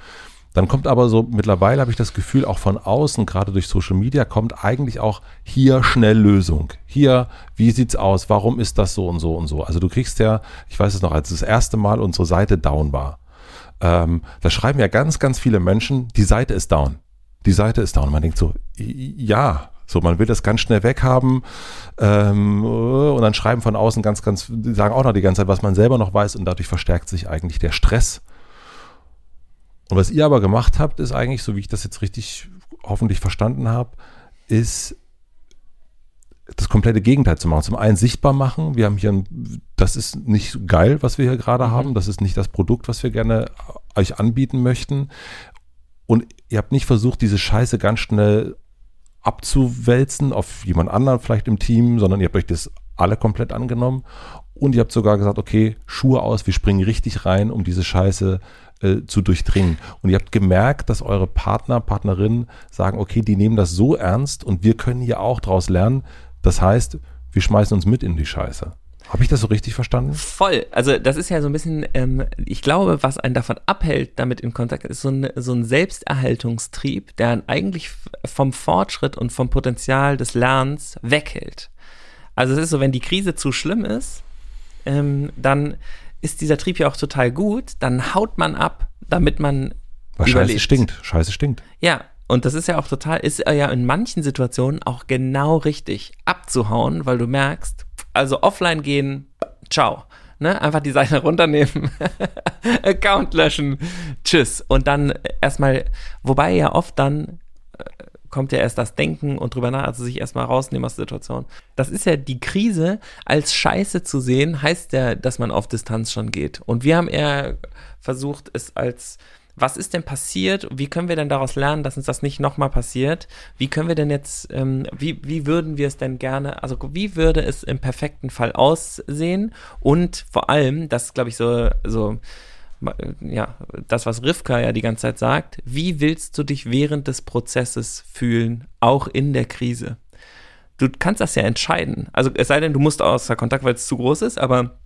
Dann kommt aber so, mittlerweile habe ich das Gefühl, auch von außen, gerade durch Social Media, kommt eigentlich auch hier schnell Lösung. Hier, wie sieht's aus? Warum ist das so und so und so? Also du kriegst ja, ich weiß es noch, als das erste Mal unsere Seite down war, ähm, da schreiben ja ganz, ganz viele Menschen, die Seite ist down. Die Seite ist down. Man denkt so, ja, so, man will das ganz schnell weghaben ähm, und dann schreiben von außen ganz, ganz, sagen auch noch die ganze Zeit, was man selber noch weiß und dadurch verstärkt sich eigentlich der Stress. Und was ihr aber gemacht habt, ist eigentlich, so wie ich das jetzt richtig hoffentlich verstanden habe, ist das komplette Gegenteil zu machen. Zum einen sichtbar machen. Wir haben hier, ein, das ist nicht geil, was wir hier gerade mhm. haben. Das ist nicht das Produkt, was wir gerne euch anbieten möchten. Und ihr habt nicht versucht, diese Scheiße ganz schnell abzuwälzen auf jemand anderen vielleicht im Team, sondern ihr habt euch das alle komplett angenommen und ihr habt sogar gesagt, okay, Schuhe aus, wir springen richtig rein, um diese Scheiße äh, zu durchdringen. Und ihr habt gemerkt, dass eure Partner, Partnerinnen sagen, okay, die nehmen das so ernst und wir können hier auch draus lernen. Das heißt, wir schmeißen uns mit in die Scheiße. Habe ich das so richtig verstanden? Voll. Also das ist ja so ein bisschen, ähm, ich glaube, was einen davon abhält, damit in Kontakt ist so ein, so ein Selbsterhaltungstrieb, der einen eigentlich vom Fortschritt und vom Potenzial des Lernens weghält. Also es ist so, wenn die Krise zu schlimm ist, ähm, dann ist dieser Trieb ja auch total gut, dann haut man ab, damit man Weil überlebt. Scheiße stinkt. Scheiße stinkt. Ja, und das ist ja auch total, ist ja in manchen Situationen auch genau richtig, abzuhauen, weil du merkst, also offline gehen, ciao. Ne? Einfach die Seite *laughs* runternehmen, Account löschen, tschüss. Und dann erstmal, wobei ja oft dann äh, kommt ja erst das Denken und drüber nach, also sich erstmal rausnehmen aus der Situation. Das ist ja die Krise als Scheiße zu sehen, heißt ja, dass man auf Distanz schon geht. Und wir haben eher versucht, es als was ist denn passiert? Wie können wir denn daraus lernen, dass uns das nicht nochmal passiert? Wie können wir denn jetzt, ähm, wie, wie würden wir es denn gerne, also wie würde es im perfekten Fall aussehen? Und vor allem, das glaube ich so, so, ja, das, was Rivka ja die ganze Zeit sagt, wie willst du dich während des Prozesses fühlen, auch in der Krise? Du kannst das ja entscheiden. Also es sei denn, du musst außer Kontakt, weil es zu groß ist, aber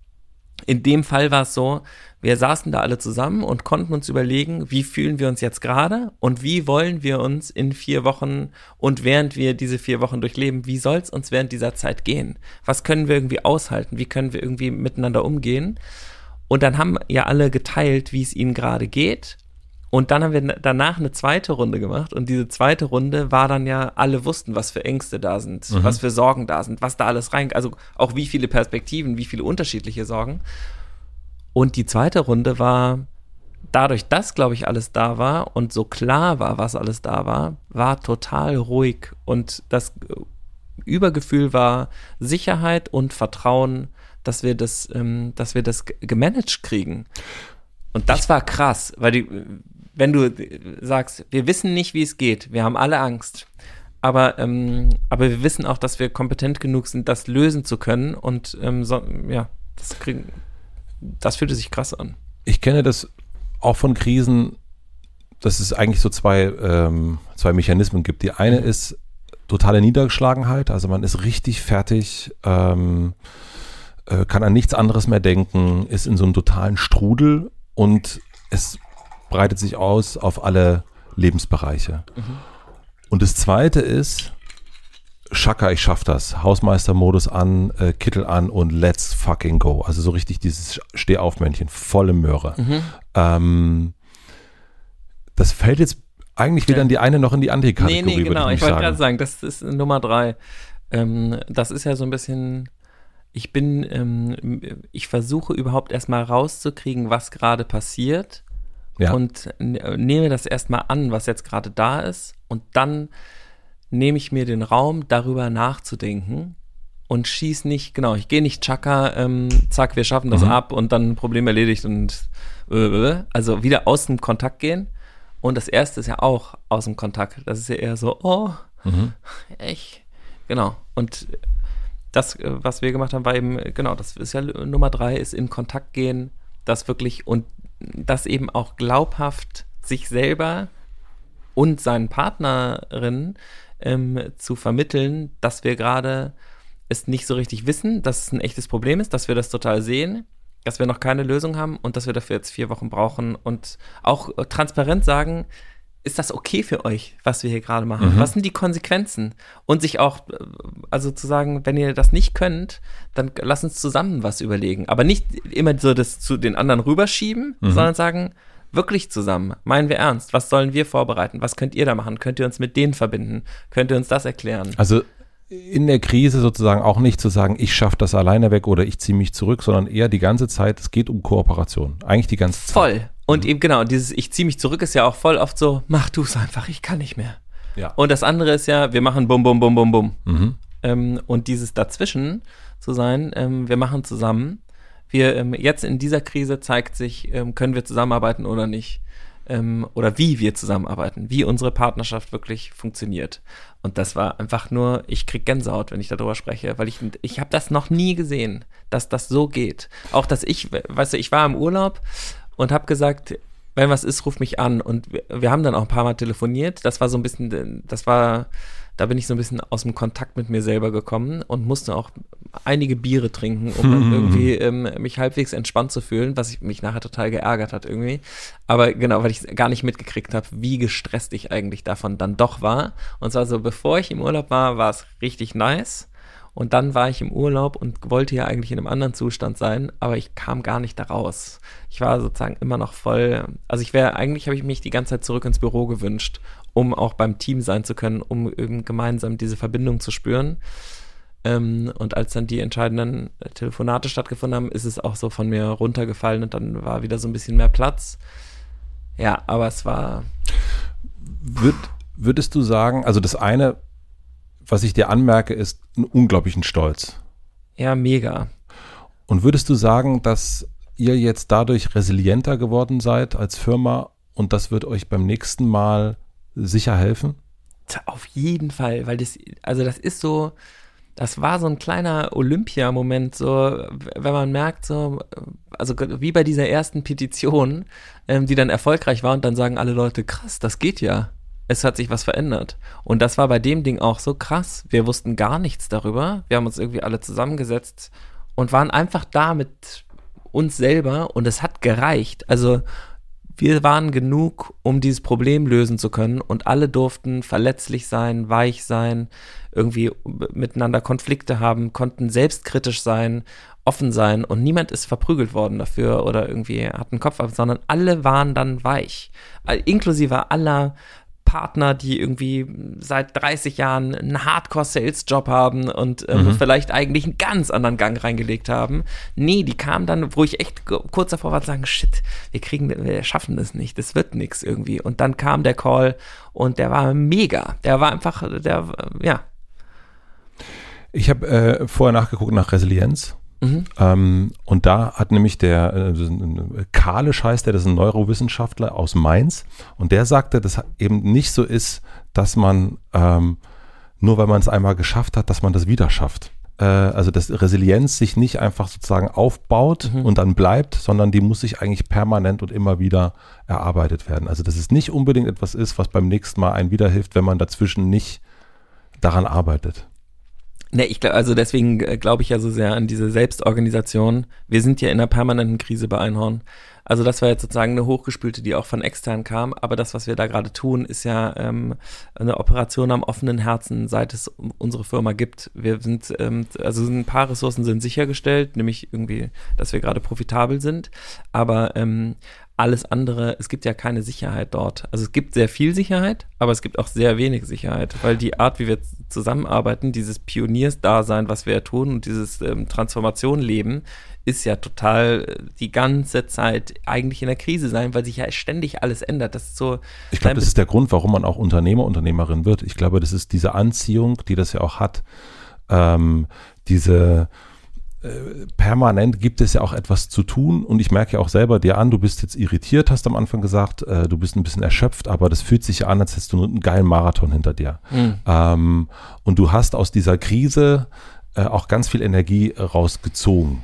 in dem Fall war es so, wir saßen da alle zusammen und konnten uns überlegen, wie fühlen wir uns jetzt gerade und wie wollen wir uns in vier Wochen und während wir diese vier Wochen durchleben, wie soll es uns während dieser Zeit gehen? Was können wir irgendwie aushalten? Wie können wir irgendwie miteinander umgehen? Und dann haben ja alle geteilt, wie es ihnen gerade geht. Und dann haben wir danach eine zweite Runde gemacht. Und diese zweite Runde war dann ja, alle wussten, was für Ängste da sind, mhm. was für Sorgen da sind, was da alles rein, also auch wie viele Perspektiven, wie viele unterschiedliche Sorgen. Und die zweite Runde war, dadurch, dass, glaube ich, alles da war und so klar war, was alles da war, war total ruhig. Und das Übergefühl war Sicherheit und Vertrauen, dass wir das, ähm, dass wir das gemanagt kriegen. Und das war krass, weil die, wenn du sagst, wir wissen nicht, wie es geht, wir haben alle Angst, aber, ähm, aber wir wissen auch, dass wir kompetent genug sind, das lösen zu können und ähm, so, ja, das kriegen, das fühlte sich krass an. Ich kenne das auch von Krisen, dass es eigentlich so zwei, ähm, zwei Mechanismen gibt. Die eine ist totale Niedergeschlagenheit, also man ist richtig fertig, ähm, äh, kann an nichts anderes mehr denken, ist in so einem totalen Strudel und es breitet sich aus auf alle Lebensbereiche. Mhm. Und das zweite ist, Schaka, ich schaff das. Hausmeistermodus an, äh, Kittel an und let's fucking go. Also so richtig dieses Stehaufmännchen, volle Möhre. Mhm. Ähm, das fällt jetzt eigentlich weder ja. in die eine noch in die andere Kategorie. Nee, nee, genau. Ich, ich wollte gerade sagen, das ist Nummer drei. Ähm, das ist ja so ein bisschen, ich bin, ähm, ich versuche überhaupt erstmal rauszukriegen, was gerade passiert. Ja. Und nehme das erstmal an, was jetzt gerade da ist. Und dann nehme ich mir den Raum, darüber nachzudenken und schieß nicht, genau, ich gehe nicht Chaka, ähm, zack, wir schaffen das mhm. ab und dann Problem erledigt und äh, äh, also wieder aus dem Kontakt gehen. Und das erste ist ja auch aus dem Kontakt. Das ist ja eher so, oh, mhm. echt, genau. Und das, äh, was wir gemacht haben, war eben, genau, das ist ja Nummer drei, ist in Kontakt gehen, das wirklich und das eben auch glaubhaft sich selber und seinen Partnerinnen ähm, zu vermitteln, dass wir gerade es nicht so richtig wissen, dass es ein echtes Problem ist, dass wir das total sehen, dass wir noch keine Lösung haben und dass wir dafür jetzt vier Wochen brauchen und auch äh, transparent sagen, ist das okay für euch, was wir hier gerade machen? Mhm. Was sind die Konsequenzen? Und sich auch, äh, also zu sagen, wenn ihr das nicht könnt, dann lasst uns zusammen was überlegen. Aber nicht immer so das zu den anderen rüberschieben, mhm. sondern sagen, wirklich zusammen? Meinen wir ernst? Was sollen wir vorbereiten? Was könnt ihr da machen? Könnt ihr uns mit denen verbinden? Könnt ihr uns das erklären? Also in der Krise sozusagen auch nicht zu sagen, ich schaffe das alleine weg oder ich ziehe mich zurück, sondern eher die ganze Zeit, es geht um Kooperation. Eigentlich die ganze Zeit. Voll. Und eben genau, dieses Ich ziehe mich zurück ist ja auch voll oft so, mach du es einfach, ich kann nicht mehr. Ja. Und das andere ist ja, wir machen bum, bum, bum, bum, bum. Mhm. Ähm, und dieses dazwischen zu sein, ähm, wir machen zusammen wir ähm, jetzt in dieser Krise zeigt sich, ähm, können wir zusammenarbeiten oder nicht. Ähm, oder wie wir zusammenarbeiten, wie unsere Partnerschaft wirklich funktioniert. Und das war einfach nur, ich krieg Gänsehaut, wenn ich darüber spreche, weil ich, ich habe das noch nie gesehen, dass das so geht. Auch, dass ich, weißt du, ich war im Urlaub und habe gesagt, wenn was ist, ruf mich an. Und wir, wir haben dann auch ein paar Mal telefoniert. Das war so ein bisschen, das war da bin ich so ein bisschen aus dem Kontakt mit mir selber gekommen und musste auch einige Biere trinken, um dann *laughs* irgendwie ähm, mich halbwegs entspannt zu fühlen, was ich, mich nachher total geärgert hat irgendwie. Aber genau, weil ich gar nicht mitgekriegt habe, wie gestresst ich eigentlich davon dann doch war. Und zwar so, bevor ich im Urlaub war, war es richtig nice. Und dann war ich im Urlaub und wollte ja eigentlich in einem anderen Zustand sein, aber ich kam gar nicht da raus. Ich war sozusagen immer noch voll, also ich wäre, eigentlich habe ich mich die ganze Zeit zurück ins Büro gewünscht, um auch beim Team sein zu können, um gemeinsam diese Verbindung zu spüren. Ähm, und als dann die entscheidenden Telefonate stattgefunden haben, ist es auch so von mir runtergefallen und dann war wieder so ein bisschen mehr Platz. Ja, aber es war. Würd, würdest du sagen, also das eine, was ich dir anmerke, ist einen unglaublichen Stolz. Ja, mega. Und würdest du sagen, dass ihr jetzt dadurch resilienter geworden seid als Firma und das wird euch beim nächsten Mal sicher helfen? Auf jeden Fall, weil das, also das ist so, das war so ein kleiner Olympia-Moment, so, wenn man merkt, so, also wie bei dieser ersten Petition, ähm, die dann erfolgreich war und dann sagen alle Leute, krass, das geht ja. Es hat sich was verändert. Und das war bei dem Ding auch so krass. Wir wussten gar nichts darüber. Wir haben uns irgendwie alle zusammengesetzt und waren einfach da mit uns selber und es hat gereicht. Also wir waren genug, um dieses Problem lösen zu können und alle durften verletzlich sein, weich sein, irgendwie miteinander Konflikte haben, konnten selbstkritisch sein, offen sein und niemand ist verprügelt worden dafür oder irgendwie hat einen Kopf ab, sondern alle waren dann weich. Inklusive aller Partner, die irgendwie seit 30 Jahren einen Hardcore-Sales-Job haben und äh, mhm. vielleicht eigentlich einen ganz anderen Gang reingelegt haben. Nee, die kamen dann, wo ich echt kurz davor war zu sagen, shit, wir kriegen, wir schaffen das nicht, das wird nichts irgendwie. Und dann kam der Call und der war mega. Der war einfach, der, ja. Ich habe äh, vorher nachgeguckt nach Resilienz Mhm. Ähm, und da hat nämlich der äh, Kalisch heißt der, das ist ein Neurowissenschaftler aus Mainz, und der sagte, dass eben nicht so ist, dass man ähm, nur weil man es einmal geschafft hat, dass man das wieder schafft. Äh, also dass Resilienz sich nicht einfach sozusagen aufbaut mhm. und dann bleibt, sondern die muss sich eigentlich permanent und immer wieder erarbeitet werden. Also dass es nicht unbedingt etwas ist, was beim nächsten Mal einen wieder hilft, wenn man dazwischen nicht daran arbeitet. Ne, ich glaube, also deswegen äh, glaube ich ja so sehr an diese Selbstorganisation. Wir sind ja in einer permanenten Krise bei Einhorn. Also das war jetzt sozusagen eine hochgespülte, die auch von extern kam. Aber das, was wir da gerade tun, ist ja ähm, eine Operation am offenen Herzen, seit es unsere Firma gibt. Wir sind, ähm, also ein paar Ressourcen sind sichergestellt, nämlich irgendwie, dass wir gerade profitabel sind. Aber ähm, alles andere, es gibt ja keine Sicherheit dort. Also es gibt sehr viel Sicherheit, aber es gibt auch sehr wenig Sicherheit, weil die Art, wie wir zusammenarbeiten, dieses Pioniersdasein, was wir ja tun und dieses ähm, Transformation leben, ist ja total äh, die ganze Zeit eigentlich in der Krise sein, weil sich ja ständig alles ändert. Das ist so. Ich glaube, das ist der Grund, warum man auch Unternehmer, Unternehmerin wird. Ich glaube, das ist diese Anziehung, die das ja auch hat. Ähm, diese permanent gibt es ja auch etwas zu tun und ich merke ja auch selber dir an, du bist jetzt irritiert, hast am Anfang gesagt, äh, du bist ein bisschen erschöpft, aber das fühlt sich ja an, als hättest du einen geilen Marathon hinter dir. Mhm. Ähm, und du hast aus dieser Krise äh, auch ganz viel Energie rausgezogen.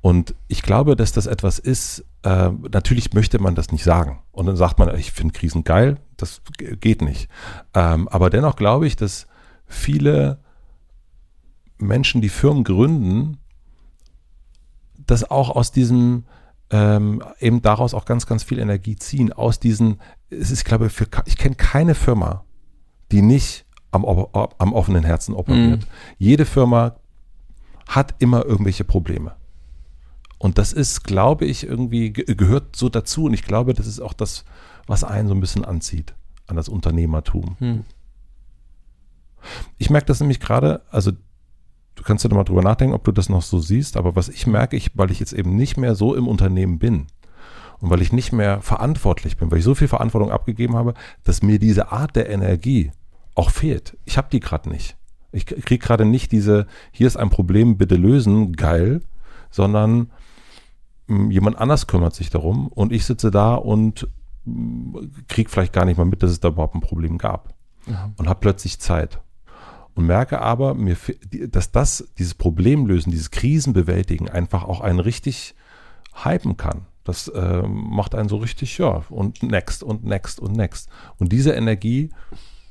Und ich glaube, dass das etwas ist, äh, natürlich möchte man das nicht sagen. Und dann sagt man, ich finde Krisen geil, das geht nicht. Ähm, aber dennoch glaube ich, dass viele Menschen, die Firmen gründen, das auch aus diesem, ähm, eben daraus auch ganz, ganz viel Energie ziehen. Aus diesen, es ist, ich glaube, für, ich kenne keine Firma, die nicht am, am offenen Herzen operiert. Mhm. Jede Firma hat immer irgendwelche Probleme. Und das ist, glaube ich, irgendwie gehört so dazu. Und ich glaube, das ist auch das, was einen so ein bisschen anzieht an das Unternehmertum. Hm. Ich merke das nämlich gerade, also du kannst ja mal drüber nachdenken, ob du das noch so siehst, aber was ich merke, ich, weil ich jetzt eben nicht mehr so im Unternehmen bin und weil ich nicht mehr verantwortlich bin, weil ich so viel Verantwortung abgegeben habe, dass mir diese Art der Energie auch fehlt. Ich habe die gerade nicht. Ich kriege gerade nicht diese, hier ist ein Problem, bitte lösen, geil, sondern mh, hm, jemand anders kümmert sich darum und ich sitze da und hm, kriege vielleicht gar nicht mal mit, dass es da überhaupt ein Problem gab. Ja. Und habe plötzlich Zeit und merke aber, mir, dass das, dieses Problem lösen, dieses Krisenbewältigen einfach auch einen richtig hypen kann. Das äh, macht einen so richtig, ja, und next und next und next. Und diese Energie,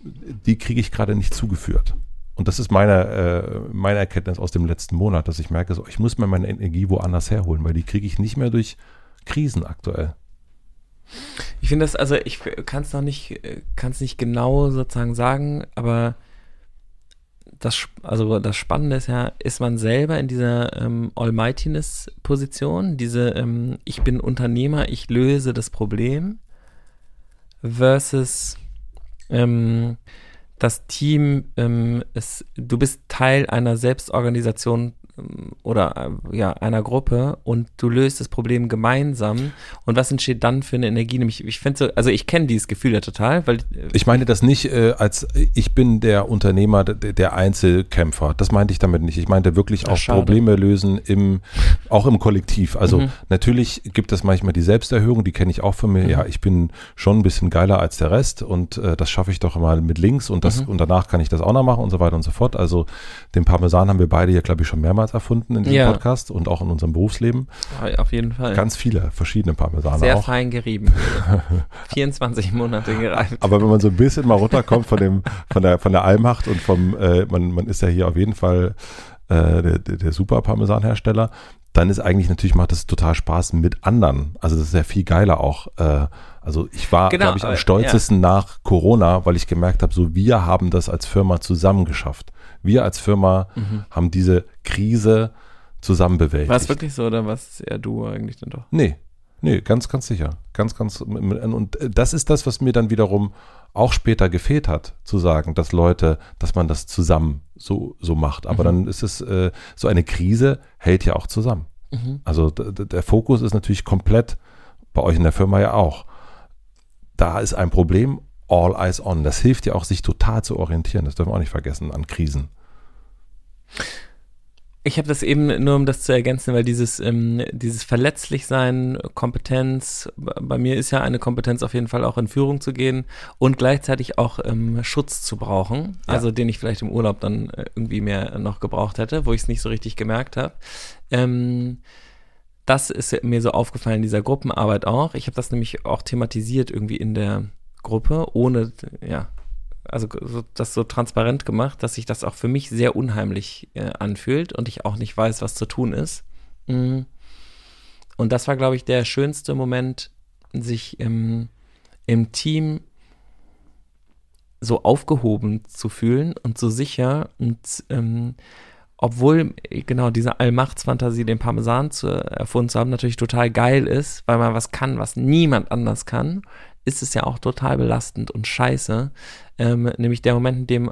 die kriege ich gerade nicht zugeführt. und das ist meine, äh, meine Erkenntnis aus dem letzten Monat, dass ich merke, so, ich muss mir meine Energie woanders herholen, weil die kriege ich nicht mehr durch Krisen aktuell. Ich finde das, also ich kann es noch nicht, kann es nicht genau sozusagen sagen, aber das, also das Spannende ist ja, ist man selber in dieser ähm, Almightiness-Position, diese ähm, ich bin Unternehmer, ich löse das Problem, versus ähm, das Team, ähm, ist, du bist Teil einer Selbstorganisation oder äh, ja, einer Gruppe und du löst das Problem gemeinsam und was entsteht dann für eine Energie? Nämlich, ich finde so, also ich kenne dieses Gefühl ja total, weil. Äh, ich meine das nicht äh, als ich bin der Unternehmer, der, Einzelkämpfer. Das meinte ich damit nicht. Ich meinte wirklich auch schade. Probleme lösen im, auch im Kollektiv. Also mhm. natürlich gibt es manchmal die Selbsterhöhung, die kenne ich auch von mir. Mhm. Ja, ich bin schon ein bisschen geiler als der Rest und äh, das schaffe ich doch mal mit links und das mhm. und danach kann ich das auch noch machen und so weiter und so fort. Also den Parmesan haben wir beide hier, glaube ich, schon mehrmals erfunden in diesem ja. Podcast und auch in unserem Berufsleben. Auf jeden Fall. Ganz viele verschiedene Parmesaner Sehr auch. fein gerieben. *laughs* 24 Monate gereift. Aber wenn man so ein bisschen mal runterkommt von dem, von der, von der Allmacht und vom, äh, man, man ist ja hier auf jeden Fall äh, der, der super Parmesanhersteller, dann ist eigentlich natürlich macht es total Spaß mit anderen. Also das ist ja viel geiler auch. Äh, also ich war, genau, glaube ich, am stolzesten ja. nach Corona, weil ich gemerkt habe, so wir haben das als Firma zusammen geschafft. Wir als Firma mhm. haben diese Krise zusammen bewältigt. War es wirklich so oder was eher du eigentlich denn doch? Nee, nee, ganz, ganz sicher. Ganz, ganz, und das ist das, was mir dann wiederum auch später gefehlt hat, zu sagen, dass Leute, dass man das zusammen so, so macht. Aber mhm. dann ist es, äh, so eine Krise hält ja auch zusammen. Mhm. Also der Fokus ist natürlich komplett bei euch in der Firma ja auch. Da ist ein Problem, all eyes on. Das hilft ja auch, sich total zu orientieren. Das dürfen wir auch nicht vergessen an Krisen. Ich habe das eben nur, um das zu ergänzen, weil dieses, ähm, dieses Verletzlichsein, Kompetenz, bei mir ist ja eine Kompetenz auf jeden Fall auch in Führung zu gehen und gleichzeitig auch ähm, Schutz zu brauchen, ja. also den ich vielleicht im Urlaub dann äh, irgendwie mehr noch gebraucht hätte, wo ich es nicht so richtig gemerkt habe. Ähm, das ist mir so aufgefallen in dieser Gruppenarbeit auch. Ich habe das nämlich auch thematisiert irgendwie in der Gruppe, ohne, ja, also so, das so transparent gemacht, dass sich das auch für mich sehr unheimlich äh, anfühlt und ich auch nicht weiß, was zu tun ist. Mhm. Und das war, glaube ich, der schönste Moment, sich im, im Team so aufgehoben zu fühlen und so sicher und ähm, obwohl genau diese Allmachtsfantasie, den Parmesan zu erfunden zu haben, natürlich total geil ist, weil man was kann, was niemand anders kann, ist es ja auch total belastend und scheiße. Ähm, nämlich der Moment, in dem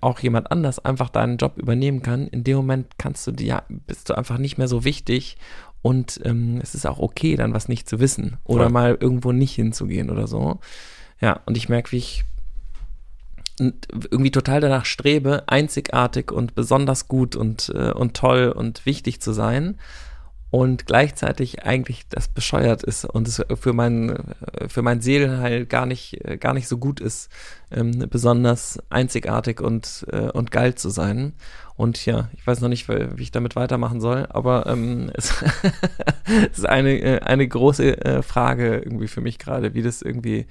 auch jemand anders einfach deinen Job übernehmen kann. In dem Moment kannst du dir, ja, bist du einfach nicht mehr so wichtig und ähm, es ist auch okay, dann was nicht zu wissen oder Voll. mal irgendwo nicht hinzugehen oder so. Ja, und ich merke, wie ich irgendwie total danach strebe, einzigartig und besonders gut und, äh, und toll und wichtig zu sein und gleichzeitig eigentlich das bescheuert ist und es für mein, für mein Seelenheil gar nicht, gar nicht so gut ist, ähm, besonders einzigartig und, äh, und geil zu sein. Und ja, ich weiß noch nicht, wie ich damit weitermachen soll, aber ähm, *laughs* es, ist eine, äh, eine große äh, Frage irgendwie für mich gerade, wie das irgendwie,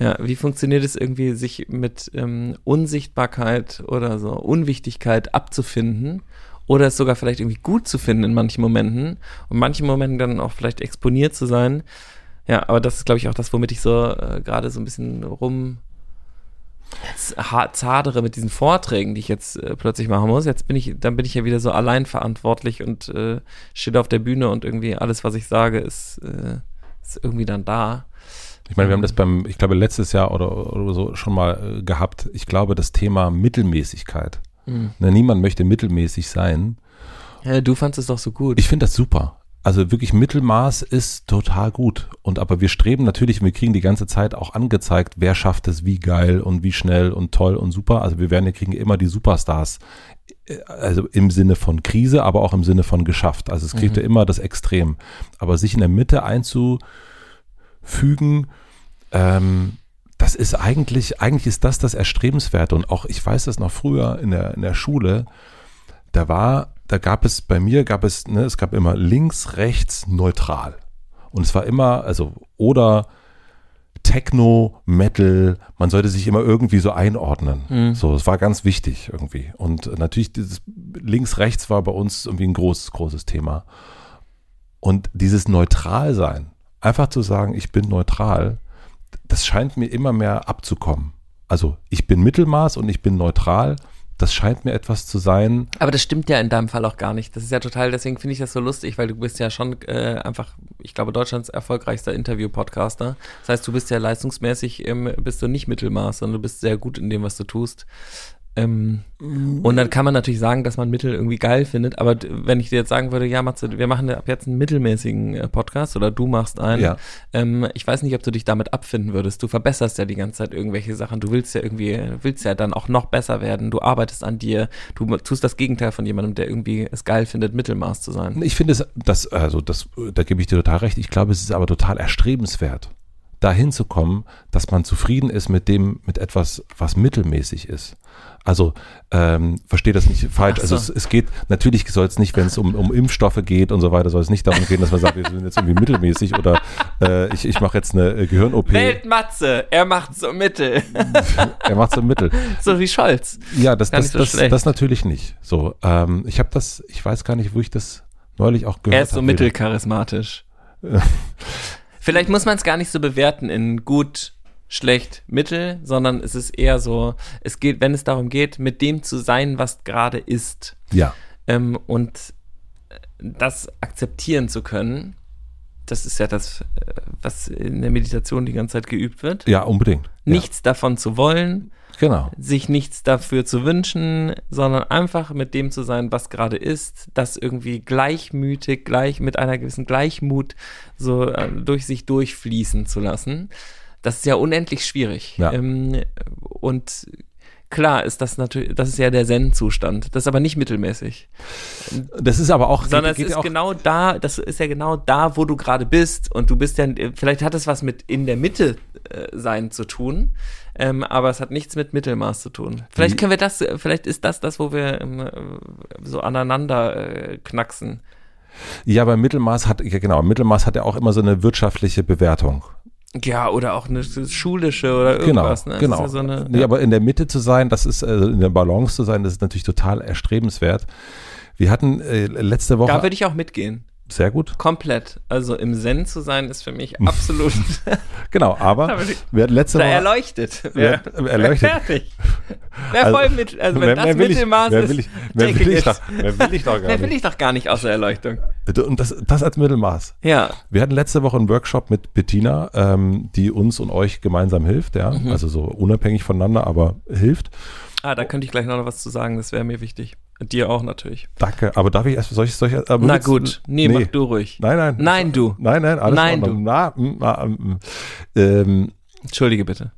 ja, wie funktioniert es irgendwie, sich mit ähm, Unsichtbarkeit oder so Unwichtigkeit abzufinden oder es sogar vielleicht irgendwie gut zu finden in manchen Momenten und manchen Momenten dann auch vielleicht exponiert zu sein. Ja, aber das ist, glaube ich, auch das, womit ich so äh, gerade so ein bisschen rum zadere mit diesen Vorträgen, die ich jetzt äh, plötzlich machen muss. Jetzt bin ich, dann bin ich ja wieder so allein verantwortlich und äh, stehe auf der Bühne und irgendwie alles, was ich sage, ist, äh, ist irgendwie dann da. Ich meine, wir haben das beim, ich glaube, letztes Jahr oder, oder so schon mal äh, gehabt. Ich glaube, das Thema Mittelmäßigkeit Mhm. Na, niemand möchte mittelmäßig sein. Ja, du fandest es doch so gut. Ich finde das super. Also wirklich Mittelmaß ist total gut. Und aber wir streben natürlich, wir kriegen die ganze Zeit auch angezeigt, wer schafft es wie geil und wie schnell und toll und super. Also wir werden, wir kriegen immer die Superstars. Äh, also im Sinne von Krise, aber auch im Sinne von geschafft. Also es kriegt mhm. ja immer das Extrem. Aber sich in der Mitte einzufügen, ähm, das ist eigentlich, eigentlich ist das das Erstrebenswerte. Und auch, ich weiß das noch früher in der, in der Schule, da war, da gab es, bei mir gab es, ne, es gab immer links, rechts, neutral. Und es war immer, also, oder Techno, Metal, man sollte sich immer irgendwie so einordnen. Mhm. So, das war ganz wichtig irgendwie. Und natürlich dieses links-rechts war bei uns irgendwie ein großes, großes Thema. Und dieses Neutralsein, einfach zu sagen, ich bin neutral, das scheint mir immer mehr abzukommen. Also ich bin Mittelmaß und ich bin neutral das scheint mir etwas zu sein. Aber das stimmt ja in deinem Fall auch gar nicht. Das ist ja total, deswegen finde ich das so lustig, weil du bist ja schon äh, einfach, ich glaube, Deutschlands erfolgreichster Interview-Podcaster. Das heißt, du bist ja leistungsmäßig, ähm, bist du nicht Mittelmaß, sondern du bist sehr gut in dem, was du tust. Ähm, mhm. Und dann kann man natürlich sagen, dass man Mittel irgendwie geil findet, aber wenn ich dir jetzt sagen würde, ja, Matze, wir machen ab jetzt einen mittelmäßigen äh, Podcast oder du machst einen, ja. ähm, ich weiß nicht, ob du dich damit abfinden würdest. Du verbesserst ja die ganze Zeit irgendwelche Sachen. Du willst ja irgendwie, willst ja dann auch noch besser werden. Du arbeitest an dir. Du tust das Gegenteil von jemandem, der irgendwie es geil findet, Mittelmaß zu sein. Ich finde es, das, also das, da gebe ich dir total recht. Ich glaube, es ist aber total erstrebenswert dahin zu kommen, dass man zufrieden ist mit dem, mit etwas, was mittelmäßig ist. Also ähm, verstehe das nicht falsch. Also so. Also es, es, geht, natürlich soll es nicht, wenn es um, um Impfstoffe geht und so weiter, soll es nicht darum gehen, dass man sagt, wir sind jetzt irgendwie mittelmäßig oder äh, ich, ich mache jetzt eine äh, Gehirn-OP. Weltmatze, er macht so Mittel. *laughs* er macht so Mittel. So wie Scholz. Ja, das, das, so das, das, natürlich nicht. So, ähm, ich habe das, ich weiß gar nicht, wo ich das neulich auch gehört habe. Er ist so mittelcharismatisch. *laughs* Vielleicht muss man es gar nicht so bewerten in gut, schlecht, mittel, sondern es ist eher so, es geht, wenn es darum geht, mit dem zu sein, was gerade ist. Ja. Ähm, und das akzeptieren zu können, das ist ja das, äh, was in der Meditation die ganze Zeit geübt wird. Ja, unbedingt. Ja. Nichts davon zu wollen. Genau. Sich nichts dafür zu wünschen, sondern einfach mit dem zu sein, was gerade ist, das irgendwie gleichmütig, gleich mit einer gewissen Gleichmut so äh, durch sich durchfließen zu lassen. Das ist ja unendlich schwierig. Ja. Ähm, und klar ist das natürlich, das ist ja der Zen-Zustand. Das ist aber nicht mittelmäßig. Das ist aber auch, sondern geht, es ist ja genau da, das ist ja genau da, wo du gerade bist und du bist ja, vielleicht hat es was mit in der Mitte äh, sein zu tun, ähm, aber es hat nichts mit Mittelmaß zu tun. Vielleicht können wir das, vielleicht ist das das, wo wir ähm, so aneinander äh, knacksen. Ja, aber Mittelmaß hat, ja genau, Mittelmaß hat ja auch immer so eine wirtschaftliche Bewertung. Ja, oder auch eine schulische oder genau, irgendwas. Genau, ne? genau. Ja so eine, nee, ja. aber in der Mitte zu sein, das ist, also in der Balance zu sein, das ist natürlich total erstrebenswert. Wir hatten äh, letzte Woche. Da würde ich auch mitgehen. Sehr gut. Komplett. Also im Zen zu sein ist für mich absolut. *laughs* genau, aber wir hatten letzte da Woche. erleuchtet. Wer, erleuchtet. fertig. *laughs* Wer also, voll mit, also wenn das Mittelmaß ist. Will ich, wer will ich, doch, wer will ich doch gar nicht. Wer will ich doch gar nicht außer Erleuchtung. Und das, das als Mittelmaß. Ja. Wir hatten letzte Woche einen Workshop mit Bettina, ähm, die uns und euch gemeinsam hilft, ja. Mhm. Also so unabhängig voneinander, aber hilft. Ah, da könnte ich gleich noch was zu sagen, das wäre mir wichtig. Dir auch natürlich. Danke, aber darf ich erst solche, solche aber Na gut, nee, nee, mach du ruhig. Nein, nein. Nein, du. Nein, nein, alles Nein, du. Na, na, ähm, Entschuldige bitte.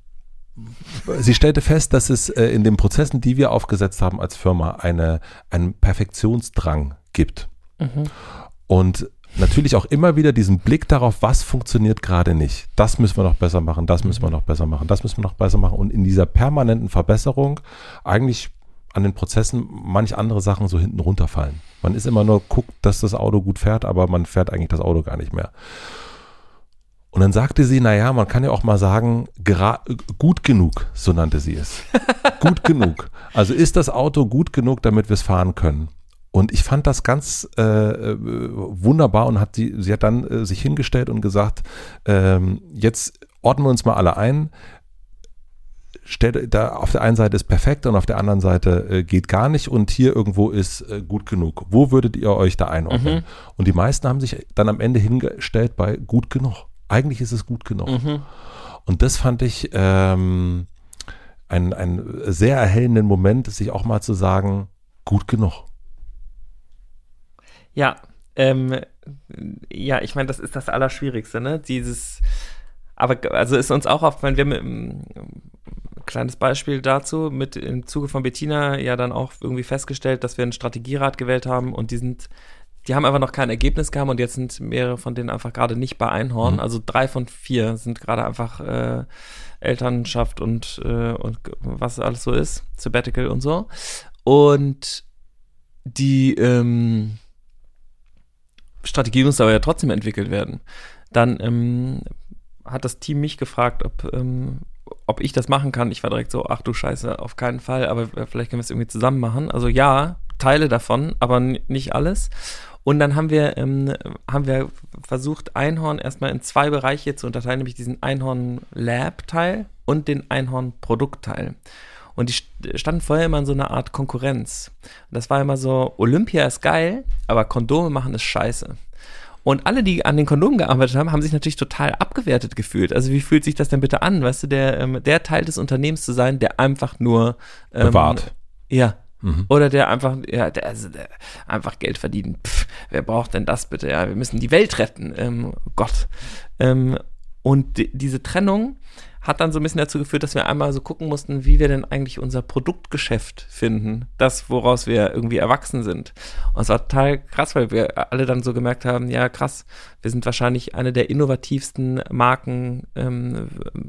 Sie stellte fest, dass es äh, in den Prozessen, die wir aufgesetzt haben als Firma, eine, einen Perfektionsdrang gibt. Mhm. Und natürlich auch immer wieder diesen Blick darauf, was funktioniert gerade nicht. Das müssen wir noch besser machen, das müssen wir noch besser machen, das müssen wir noch besser machen. Und in dieser permanenten Verbesserung eigentlich an den Prozessen manch andere Sachen so hinten runterfallen. Man ist immer nur guckt, dass das Auto gut fährt, aber man fährt eigentlich das Auto gar nicht mehr. Und dann sagte sie, naja, man kann ja auch mal sagen, gut genug, so nannte sie es. *laughs* gut genug. Also ist das Auto gut genug, damit wir es fahren können? Und ich fand das ganz äh, äh, wunderbar und hat sie, sie hat dann äh, sich hingestellt und gesagt, ähm, jetzt ordnen wir uns mal alle ein stellt, da auf der einen Seite ist perfekt und auf der anderen Seite äh, geht gar nicht und hier irgendwo ist äh, gut genug. Wo würdet ihr euch da einordnen? Mhm. Und die meisten haben sich dann am Ende hingestellt bei gut genug. Eigentlich ist es gut genug. Mhm. Und das fand ich ähm, einen, einen sehr erhellenden Moment, sich auch mal zu sagen, gut genug. Ja, ähm, ja, ich meine, das ist das Allerschwierigste, ne? Dieses, aber also ist uns auch aufgefallen, wir haben kleines Beispiel dazu, mit im Zuge von Bettina ja dann auch irgendwie festgestellt, dass wir einen Strategierat gewählt haben und die sind, die haben einfach noch kein Ergebnis gehabt und jetzt sind mehrere von denen einfach gerade nicht bei Einhorn. Mhm. Also drei von vier sind gerade einfach äh, Elternschaft und, äh, und was alles so ist, Sabbatical und so. Und die ähm, Strategie muss aber ja trotzdem entwickelt werden. Dann ähm, hat das Team mich gefragt, ob, ähm, ob ich das machen kann. Ich war direkt so, ach du Scheiße, auf keinen Fall, aber vielleicht können wir es irgendwie zusammen machen. Also ja, Teile davon, aber nicht alles. Und dann haben wir, ähm, haben wir versucht, Einhorn erstmal in zwei Bereiche zu unterteilen, nämlich diesen Einhorn-Lab-Teil und den Einhorn-Produkt-Teil. Und die standen vorher immer in so einer Art Konkurrenz. Das war immer so, Olympia ist geil, aber Kondome machen ist scheiße. Und alle, die an den Kondomen gearbeitet haben, haben sich natürlich total abgewertet gefühlt. Also wie fühlt sich das denn bitte an, weißt du, der, ähm, der Teil des Unternehmens zu sein, der einfach nur ähm, bewahrt. Ja. Mhm. Oder der einfach, ja, der, also der einfach Geld verdient. Pff, wer braucht denn das bitte? Ja, wir müssen die Welt retten. Ähm, Gott. Ähm, und die, diese Trennung hat dann so ein bisschen dazu geführt, dass wir einmal so gucken mussten, wie wir denn eigentlich unser Produktgeschäft finden. Das, woraus wir irgendwie erwachsen sind. Und es war total krass, weil wir alle dann so gemerkt haben, ja krass, wir sind wahrscheinlich eine der innovativsten Marken ähm,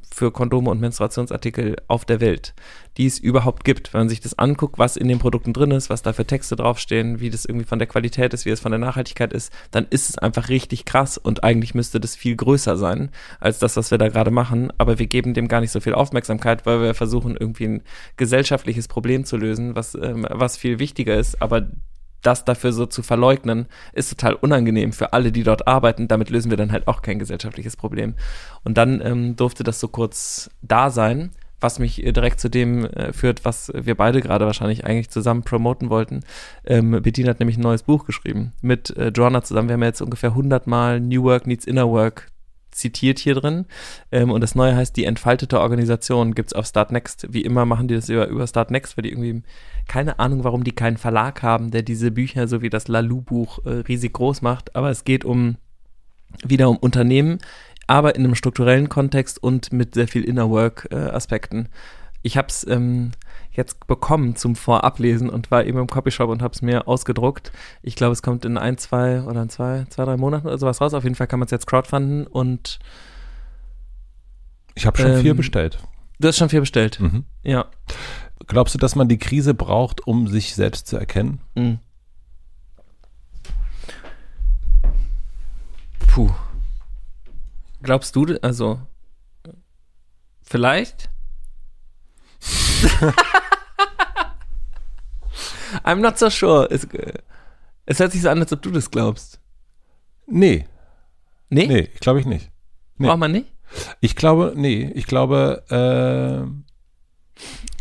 für Kondome und Menstruationsartikel auf der Welt, die es überhaupt gibt. Wenn man sich das anguckt, was in den Produkten drin ist, was da für Texte draufstehen, wie das irgendwie von der Qualität ist, wie es von der Nachhaltigkeit ist, dann ist es einfach richtig krass und eigentlich müsste das viel größer sein als das, was wir da gerade machen. Aber wir geben dem gar nicht so viel Aufmerksamkeit, weil wir versuchen, irgendwie ein gesellschaftliches Problem zu lösen, was, ähm, was viel wichtiger ist. Aber das dafür so zu verleugnen, ist total unangenehm für alle, die dort arbeiten. Damit lösen wir dann halt auch kein gesellschaftliches Problem. Und dann ähm, durfte das so kurz da sein, was mich direkt zu dem äh, führt, was wir beide gerade wahrscheinlich eigentlich zusammen promoten wollten. Ähm, Bettina hat nämlich ein neues Buch geschrieben mit äh, Joanna zusammen. Wir haben jetzt ungefähr 100 Mal New Work Needs Inner Work zitiert hier drin. Ähm, und das Neue heißt Die entfaltete Organisation, gibt es auf Start Next. Wie immer machen die das über, über Start Next, weil die irgendwie, keine Ahnung, warum die keinen Verlag haben, der diese Bücher, so wie das Lalou-Buch, äh, riesig groß macht. Aber es geht um, wieder um Unternehmen, aber in einem strukturellen Kontext und mit sehr viel Inner Work-Aspekten. Äh, ich habe es ähm, jetzt bekommen zum Vorablesen und war eben im Copyshop und habe es mir ausgedruckt. Ich glaube, es kommt in ein, zwei oder in zwei, zwei, drei Monaten oder sowas raus. Auf jeden Fall kann man es jetzt crowdfunden und ich habe schon ähm, vier bestellt. Du hast schon vier bestellt. Mhm. Ja. Glaubst du, dass man die Krise braucht, um sich selbst zu erkennen? Mhm. Puh. Glaubst du, also vielleicht? *laughs* I'm not so sure. Es, es hört sich so an, als ob du das glaubst. Nee. Nee? Nee, ich glaube ich nicht. Nee. Braucht man nicht? Ich glaube, nee, ich glaube, äh,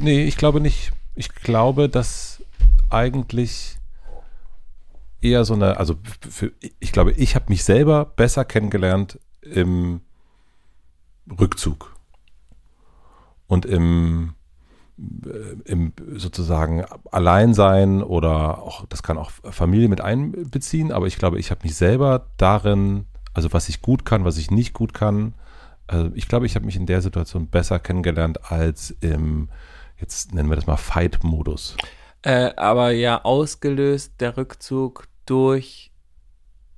nee, ich glaube nicht. Ich glaube, dass eigentlich eher so eine, also für, ich glaube, ich habe mich selber besser kennengelernt im Rückzug und im äh, im sozusagen Alleinsein oder auch, das kann auch Familie mit einbeziehen, aber ich glaube, ich habe mich selber darin, also was ich gut kann, was ich nicht gut kann, also ich glaube, ich habe mich in der Situation besser kennengelernt als im, jetzt nennen wir das mal Fight-Modus. Äh, aber ja, ausgelöst der Rückzug durch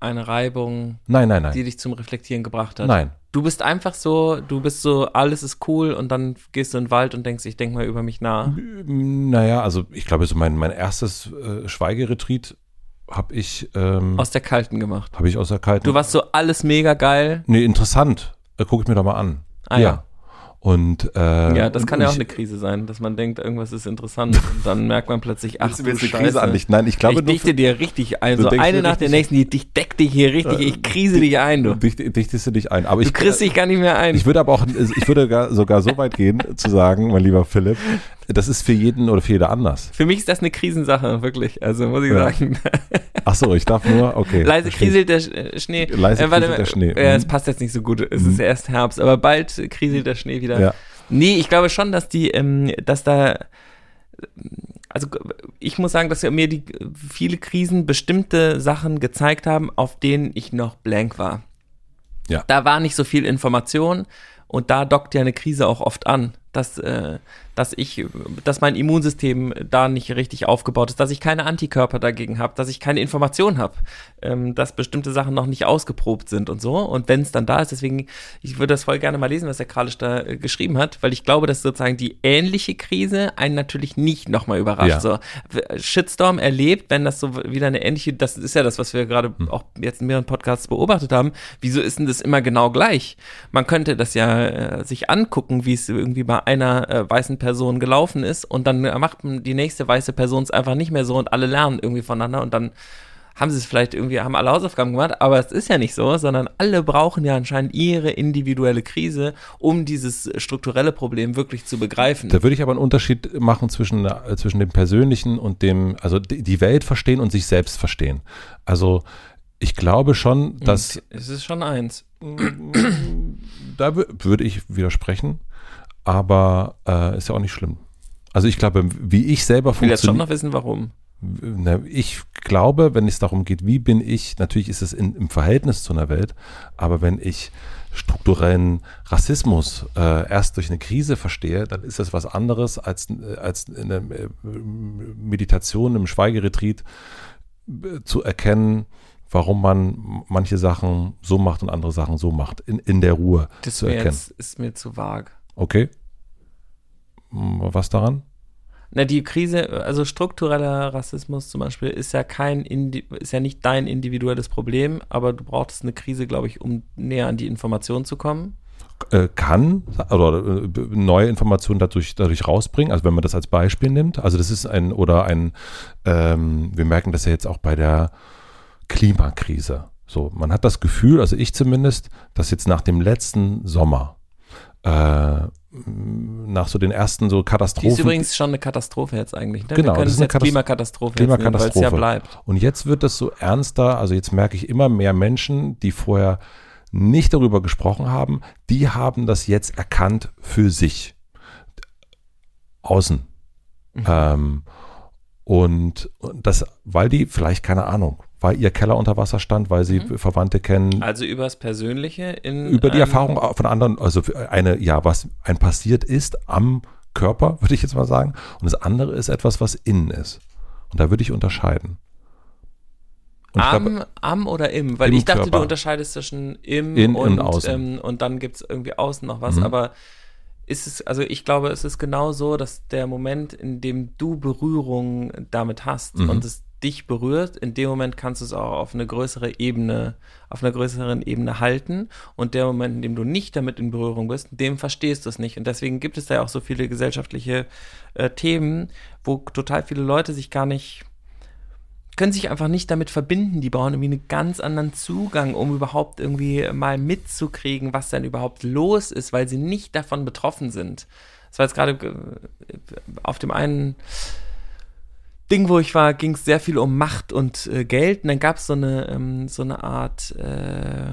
eine Reibung, nein, nein, nein. die dich zum Reflektieren gebracht hat. Nein, Du bist einfach so, du bist so, alles ist cool und dann gehst du in den Wald und denkst, ich denke mal über mich nach. Naja, also ich glaube, so mein, mein erstes äh, Schweigeretreat habe ich ähm, aus der kalten gemacht. Habe ich aus der kalten. Du warst so alles mega geil. Nee, interessant. Äh, guck ich mir doch mal an. Ah, ja. ja. Und äh, ja, das kann ja auch eine Krise sein, dass man denkt, irgendwas ist interessant und dann merkt man plötzlich, *laughs* ach du Scheiße. Krise andichten. Nein, ich glaube, ich dichte dir richtig ein, so eine nach der nächsten, die dich deckt dich hier richtig, ich krise dich ein, du. Dicht, dichtest du dich ein, aber du ich kriegst dich gar nicht mehr ein. Ich würde aber auch, ich würde gar, sogar so weit gehen zu sagen, mein lieber Philipp, *laughs* das ist für jeden oder für jeder anders. Für mich ist das eine Krisensache, wirklich. Also muss ich ja. sagen. *laughs* Ach so, ich darf nur, okay. Leise kriselt der äh, Schnee. Leise äh, kriselt der Schnee. Ja, es passt jetzt nicht so gut. Es mhm. ist erst Herbst, aber bald kriselt der Schnee wieder. Ja. Nee, ich glaube schon, dass die, ähm, dass da, also ich muss sagen, dass mir die viele Krisen bestimmte Sachen gezeigt haben, auf denen ich noch blank war. Ja. Da war nicht so viel Information und da dockt ja eine Krise auch oft an dass, äh, dass ich, dass mein Immunsystem da nicht richtig aufgebaut ist, dass ich keine Antikörper dagegen habe, dass ich keine Information habe, ähm, dass bestimmte Sachen noch nicht ausgeprobt sind und so. Und wenn es dann da ist, deswegen, ich würde das voll gerne mal lesen, was der Kralisch da äh, geschrieben hat, weil ich glaube, dass sozusagen die ähnliche Krise einen natürlich nicht nochmal überrascht. Ja. So, Shitstorm erlebt, wenn das so wieder eine ähnliche, das ist ja das, was wir gerade hm. auch jetzt in mehreren Podcasts beobachtet haben. Wieso ist denn das immer genau gleich? Man könnte das ja äh, sich angucken, wie es irgendwie bei einer äh, weißen Person gelaufen ist und dann macht die nächste weiße Person es einfach nicht mehr so und alle lernen irgendwie voneinander und dann haben sie es vielleicht irgendwie, haben alle Hausaufgaben gemacht, aber es ist ja nicht so, sondern alle brauchen ja anscheinend ihre individuelle Krise, um dieses strukturelle Problem wirklich zu begreifen. Da würde ich aber einen Unterschied machen zwischen, äh, zwischen dem Persönlichen und dem, also die Welt verstehen und sich selbst verstehen. Also ich glaube schon, dass. Es ist schon eins. *clears throat* Da würde ich widersprechen aber äh, ist ja auch nicht schlimm. Also ich glaube, wie ich selber funktioniere. Ich will jetzt schon noch wissen, warum. Ich glaube, wenn es darum geht, wie bin ich, natürlich ist es in, im Verhältnis zu einer Welt, aber wenn ich strukturellen Rassismus äh, erst durch eine Krise verstehe, dann ist das was anderes als, als in der äh, Meditation, im Schweigeretreat äh, zu erkennen, warum man manche Sachen so macht und andere Sachen so macht, in, in der Ruhe das zu erkennen. Das ist mir zu vage. Okay. Was daran? Na, die Krise, also struktureller Rassismus zum Beispiel, ist ja kein, ist ja nicht dein individuelles Problem, aber du brauchst eine Krise, glaube ich, um näher an die Information zu kommen. Äh, kann oder äh, neue Informationen dadurch, dadurch rausbringen, also wenn man das als Beispiel nimmt. Also das ist ein, oder ein, ähm, wir merken das ja jetzt auch bei der Klimakrise. So, man hat das Gefühl, also ich zumindest, dass jetzt nach dem letzten Sommer äh, nach so den ersten so Katastrophen. Die ist übrigens schon eine Katastrophe jetzt eigentlich. Ne? Genau, das ist eine jetzt Klimakatastrophe, Klimakatastrophe. weil es ja bleibt. Und jetzt wird es so ernster, also jetzt merke ich immer mehr Menschen, die vorher nicht darüber gesprochen haben, die haben das jetzt erkannt für sich. Außen. Mhm. Ähm, und das, weil die vielleicht, keine Ahnung, weil ihr Keller unter Wasser stand, weil sie mhm. Verwandte kennen. Also übers Persönliche in über die Erfahrung von anderen, also eine ja, was ein passiert ist am Körper, *laughs* würde ich jetzt mal sagen, und das andere ist etwas, was innen ist. Und da würde ich unterscheiden. am, glaube, am oder im? Weil im ich dachte, Körper. du unterscheidest zwischen im In, und, und außen. Ähm, und dann gibt es irgendwie außen noch was, mhm. aber ist es, also ich glaube, es ist genau so, dass der Moment, in dem du Berührung damit hast mhm. und es dich berührt, in dem Moment kannst du es auch auf eine größere Ebene, auf einer größeren Ebene halten. Und der Moment, in dem du nicht damit in Berührung bist, dem verstehst du es nicht. Und deswegen gibt es da ja auch so viele gesellschaftliche äh, Themen, wo total viele Leute sich gar nicht können sich einfach nicht damit verbinden. Die brauchen irgendwie einen ganz anderen Zugang, um überhaupt irgendwie mal mitzukriegen, was denn überhaupt los ist, weil sie nicht davon betroffen sind. Das war jetzt gerade äh, auf dem einen Ding, wo ich war, ging es sehr viel um Macht und äh, Geld. Und dann gab es so eine, ähm, so eine Art, äh,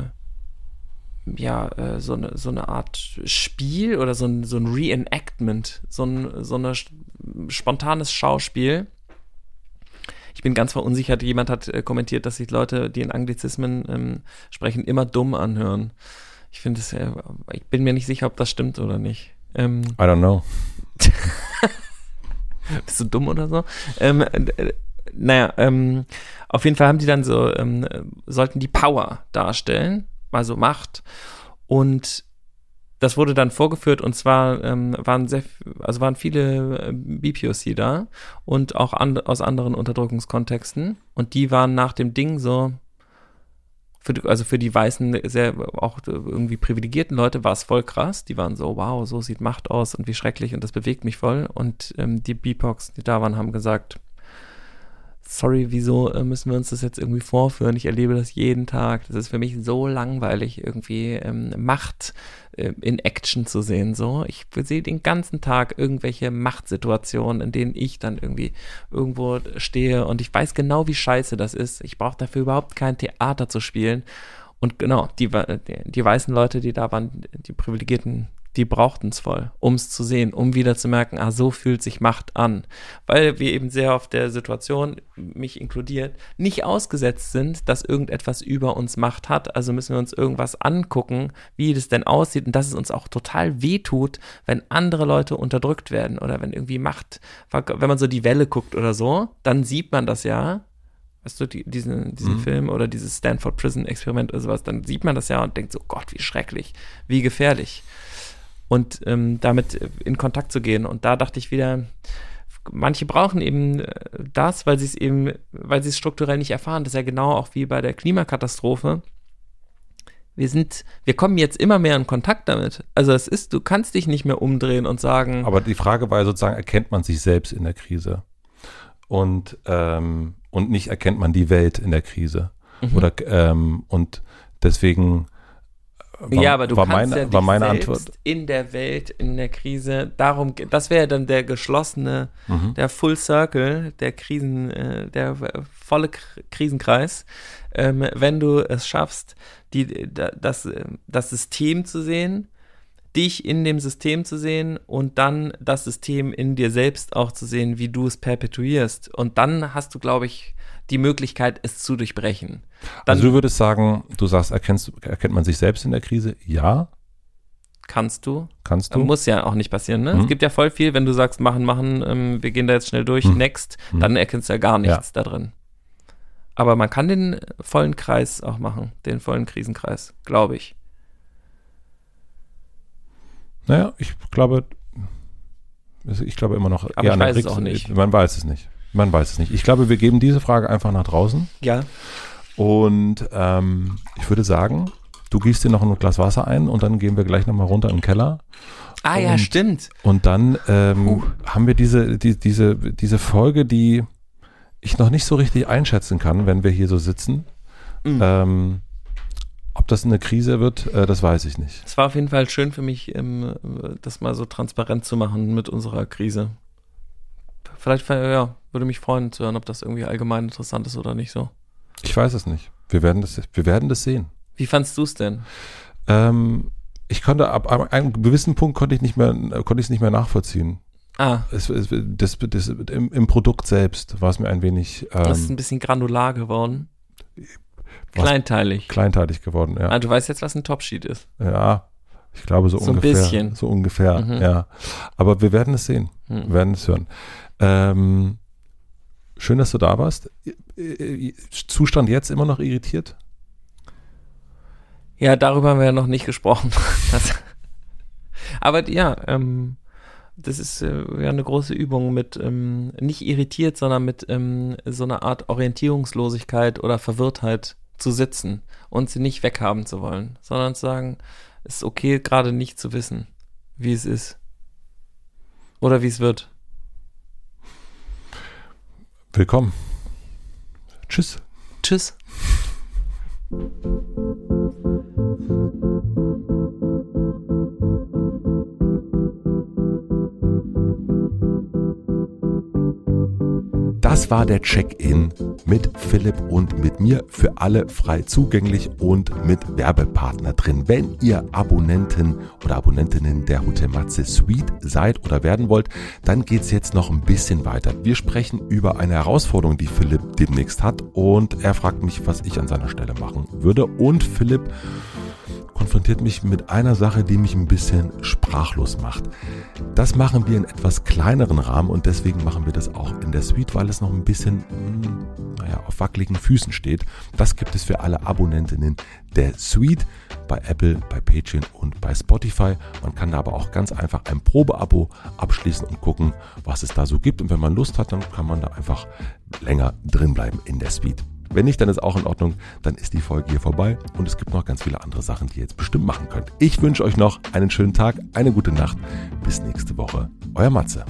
ja, äh, so, eine, so eine Art Spiel oder so ein, so ein Reenactment, so ein so eine spontanes Schauspiel. Ich bin ganz verunsichert. Jemand hat äh, kommentiert, dass sich Leute, die in Anglizismen ähm, sprechen, immer dumm anhören. Ich finde es, äh, ich bin mir nicht sicher, ob das stimmt oder nicht. Ähm, I don't know. *laughs* Du dumm oder so? Ähm, äh, naja, ähm, auf jeden Fall haben die dann so, ähm, sollten die Power darstellen, also Macht. Und das wurde dann vorgeführt und zwar ähm, waren sehr, also waren viele äh, BPOC da und auch an, aus anderen Unterdrückungskontexten und die waren nach dem Ding so, für die, also für die weißen, sehr auch irgendwie privilegierten Leute war es voll krass. Die waren so, wow, so sieht Macht aus und wie schrecklich und das bewegt mich voll. Und ähm, die BIPOX, die da waren, haben gesagt, sorry, wieso äh, müssen wir uns das jetzt irgendwie vorführen? Ich erlebe das jeden Tag. Das ist für mich so langweilig, irgendwie ähm, Macht äh, in Action zu sehen. So, ich sehe den ganzen Tag irgendwelche Machtsituationen, in denen ich dann irgendwie irgendwo stehe und ich weiß genau, wie scheiße das ist. Ich brauche dafür überhaupt kein Theater zu spielen. Und genau, die, die, die weißen Leute, die da waren, die Privilegierten, die brauchten es voll, um es zu sehen, um wieder zu merken, ah, so fühlt sich Macht an. Weil wir eben sehr auf der Situation, mich inkludiert, nicht ausgesetzt sind, dass irgendetwas über uns Macht hat. Also müssen wir uns irgendwas angucken, wie das denn aussieht und dass es uns auch total wehtut, wenn andere Leute unterdrückt werden oder wenn irgendwie Macht, wenn man so die Welle guckt oder so, dann sieht man das ja. Weißt du, die, diesen, diesen mhm. Film oder dieses Stanford Prison Experiment oder sowas, dann sieht man das ja und denkt so, Gott, wie schrecklich, wie gefährlich und ähm, damit in Kontakt zu gehen. Und da dachte ich wieder, manche brauchen eben äh, das, weil sie es eben, weil sie es strukturell nicht erfahren. Das ist ja genau auch wie bei der Klimakatastrophe. Wir sind, wir kommen jetzt immer mehr in Kontakt damit. Also es ist, du kannst dich nicht mehr umdrehen und sagen. Aber die Frage war ja sozusagen, erkennt man sich selbst in der Krise? Und, ähm, und nicht erkennt man die Welt in der Krise. Mhm. Oder ähm, und deswegen war, ja, aber du war kannst meine, ja war meine Antwort. in der Welt, in der Krise, darum, das wäre dann der geschlossene, mhm. der Full Circle, der Krisen, äh, der volle Krisenkreis, ähm, wenn du es schaffst, die, das, das System zu sehen, dich in dem System zu sehen und dann das System in dir selbst auch zu sehen, wie du es perpetuierst. Und dann hast du, glaube ich, die Möglichkeit, es zu durchbrechen. Dann also du würdest sagen, du sagst, erkennst, erkennt man sich selbst in der Krise? Ja. Kannst du. Kannst du. Muss ja auch nicht passieren, ne? Mhm. Es gibt ja voll viel, wenn du sagst, machen, machen, ähm, wir gehen da jetzt schnell durch, mhm. next, mhm. dann erkennst du ja gar nichts ja. da drin. Aber man kann den vollen Kreis auch machen, den vollen Krisenkreis, glaube ich. Naja, ich glaube, ich glaube immer noch Aber ich weiß es auch nicht. Man weiß es nicht. Man weiß es nicht. Ich glaube, wir geben diese Frage einfach nach draußen. Ja. Und ähm, ich würde sagen, du gießt dir noch ein Glas Wasser ein und dann gehen wir gleich nochmal runter im Keller. Ah und, ja, stimmt. Und dann ähm, haben wir diese, die, diese, diese Folge, die ich noch nicht so richtig einschätzen kann, wenn wir hier so sitzen. Mhm. Ähm, ob das eine Krise wird, äh, das weiß ich nicht. Es war auf jeden Fall schön für mich, ähm, das mal so transparent zu machen mit unserer Krise. Vielleicht, ja, würde mich freuen zu hören, ob das irgendwie allgemein interessant ist oder nicht so. Ich weiß es nicht. Wir werden das, wir werden das sehen. Wie fandst du es denn? Ähm, ich konnte ab einem gewissen Punkt konnte ich nicht mehr, konnte ich es nicht mehr nachvollziehen. Ah. Es, es, das, das, im, im, Produkt selbst war es mir ein wenig. Ähm, das ist ein bisschen granular geworden. Kleinteilig. Kleinteilig geworden, ja. Ah, du weißt jetzt, was ein Topsheet ist. Ja, ich glaube so, so ungefähr. So ein bisschen. So ungefähr, mhm. ja. Aber wir werden es sehen. Mhm. Wir werden es hören. Ähm, schön, dass du da warst. Zustand jetzt immer noch irritiert? Ja, darüber haben wir ja noch nicht gesprochen. *laughs* aber ja, ähm, das ist äh, ja eine große Übung mit ähm, nicht irritiert, sondern mit ähm, so einer Art Orientierungslosigkeit oder Verwirrtheit zu sitzen und sie nicht weghaben zu wollen, sondern zu sagen, es ist okay, gerade nicht zu wissen, wie es ist. Oder wie es wird. Willkommen. Tschüss. Tschüss. War der Check-in mit Philipp und mit mir für alle frei zugänglich und mit Werbepartner drin. Wenn ihr Abonnenten oder Abonnentinnen der Hotel Matze Suite seid oder werden wollt, dann geht es jetzt noch ein bisschen weiter. Wir sprechen über eine Herausforderung, die Philipp demnächst hat und er fragt mich, was ich an seiner Stelle machen würde. Und Philipp konfrontiert mich mit einer Sache, die mich ein bisschen sprachlos macht. Das machen wir in etwas kleineren Rahmen und deswegen machen wir das auch in der Suite, weil es noch ein bisschen, hm, naja, auf wackeligen Füßen steht. Das gibt es für alle Abonnentinnen der Suite bei Apple, bei Patreon und bei Spotify. Man kann da aber auch ganz einfach ein Probeabo abschließen und gucken, was es da so gibt. Und wenn man Lust hat, dann kann man da einfach länger drin bleiben in der Suite. Wenn nicht, dann ist auch in Ordnung. Dann ist die Folge hier vorbei und es gibt noch ganz viele andere Sachen, die ihr jetzt bestimmt machen könnt. Ich wünsche euch noch einen schönen Tag, eine gute Nacht. Bis nächste Woche. Euer Matze.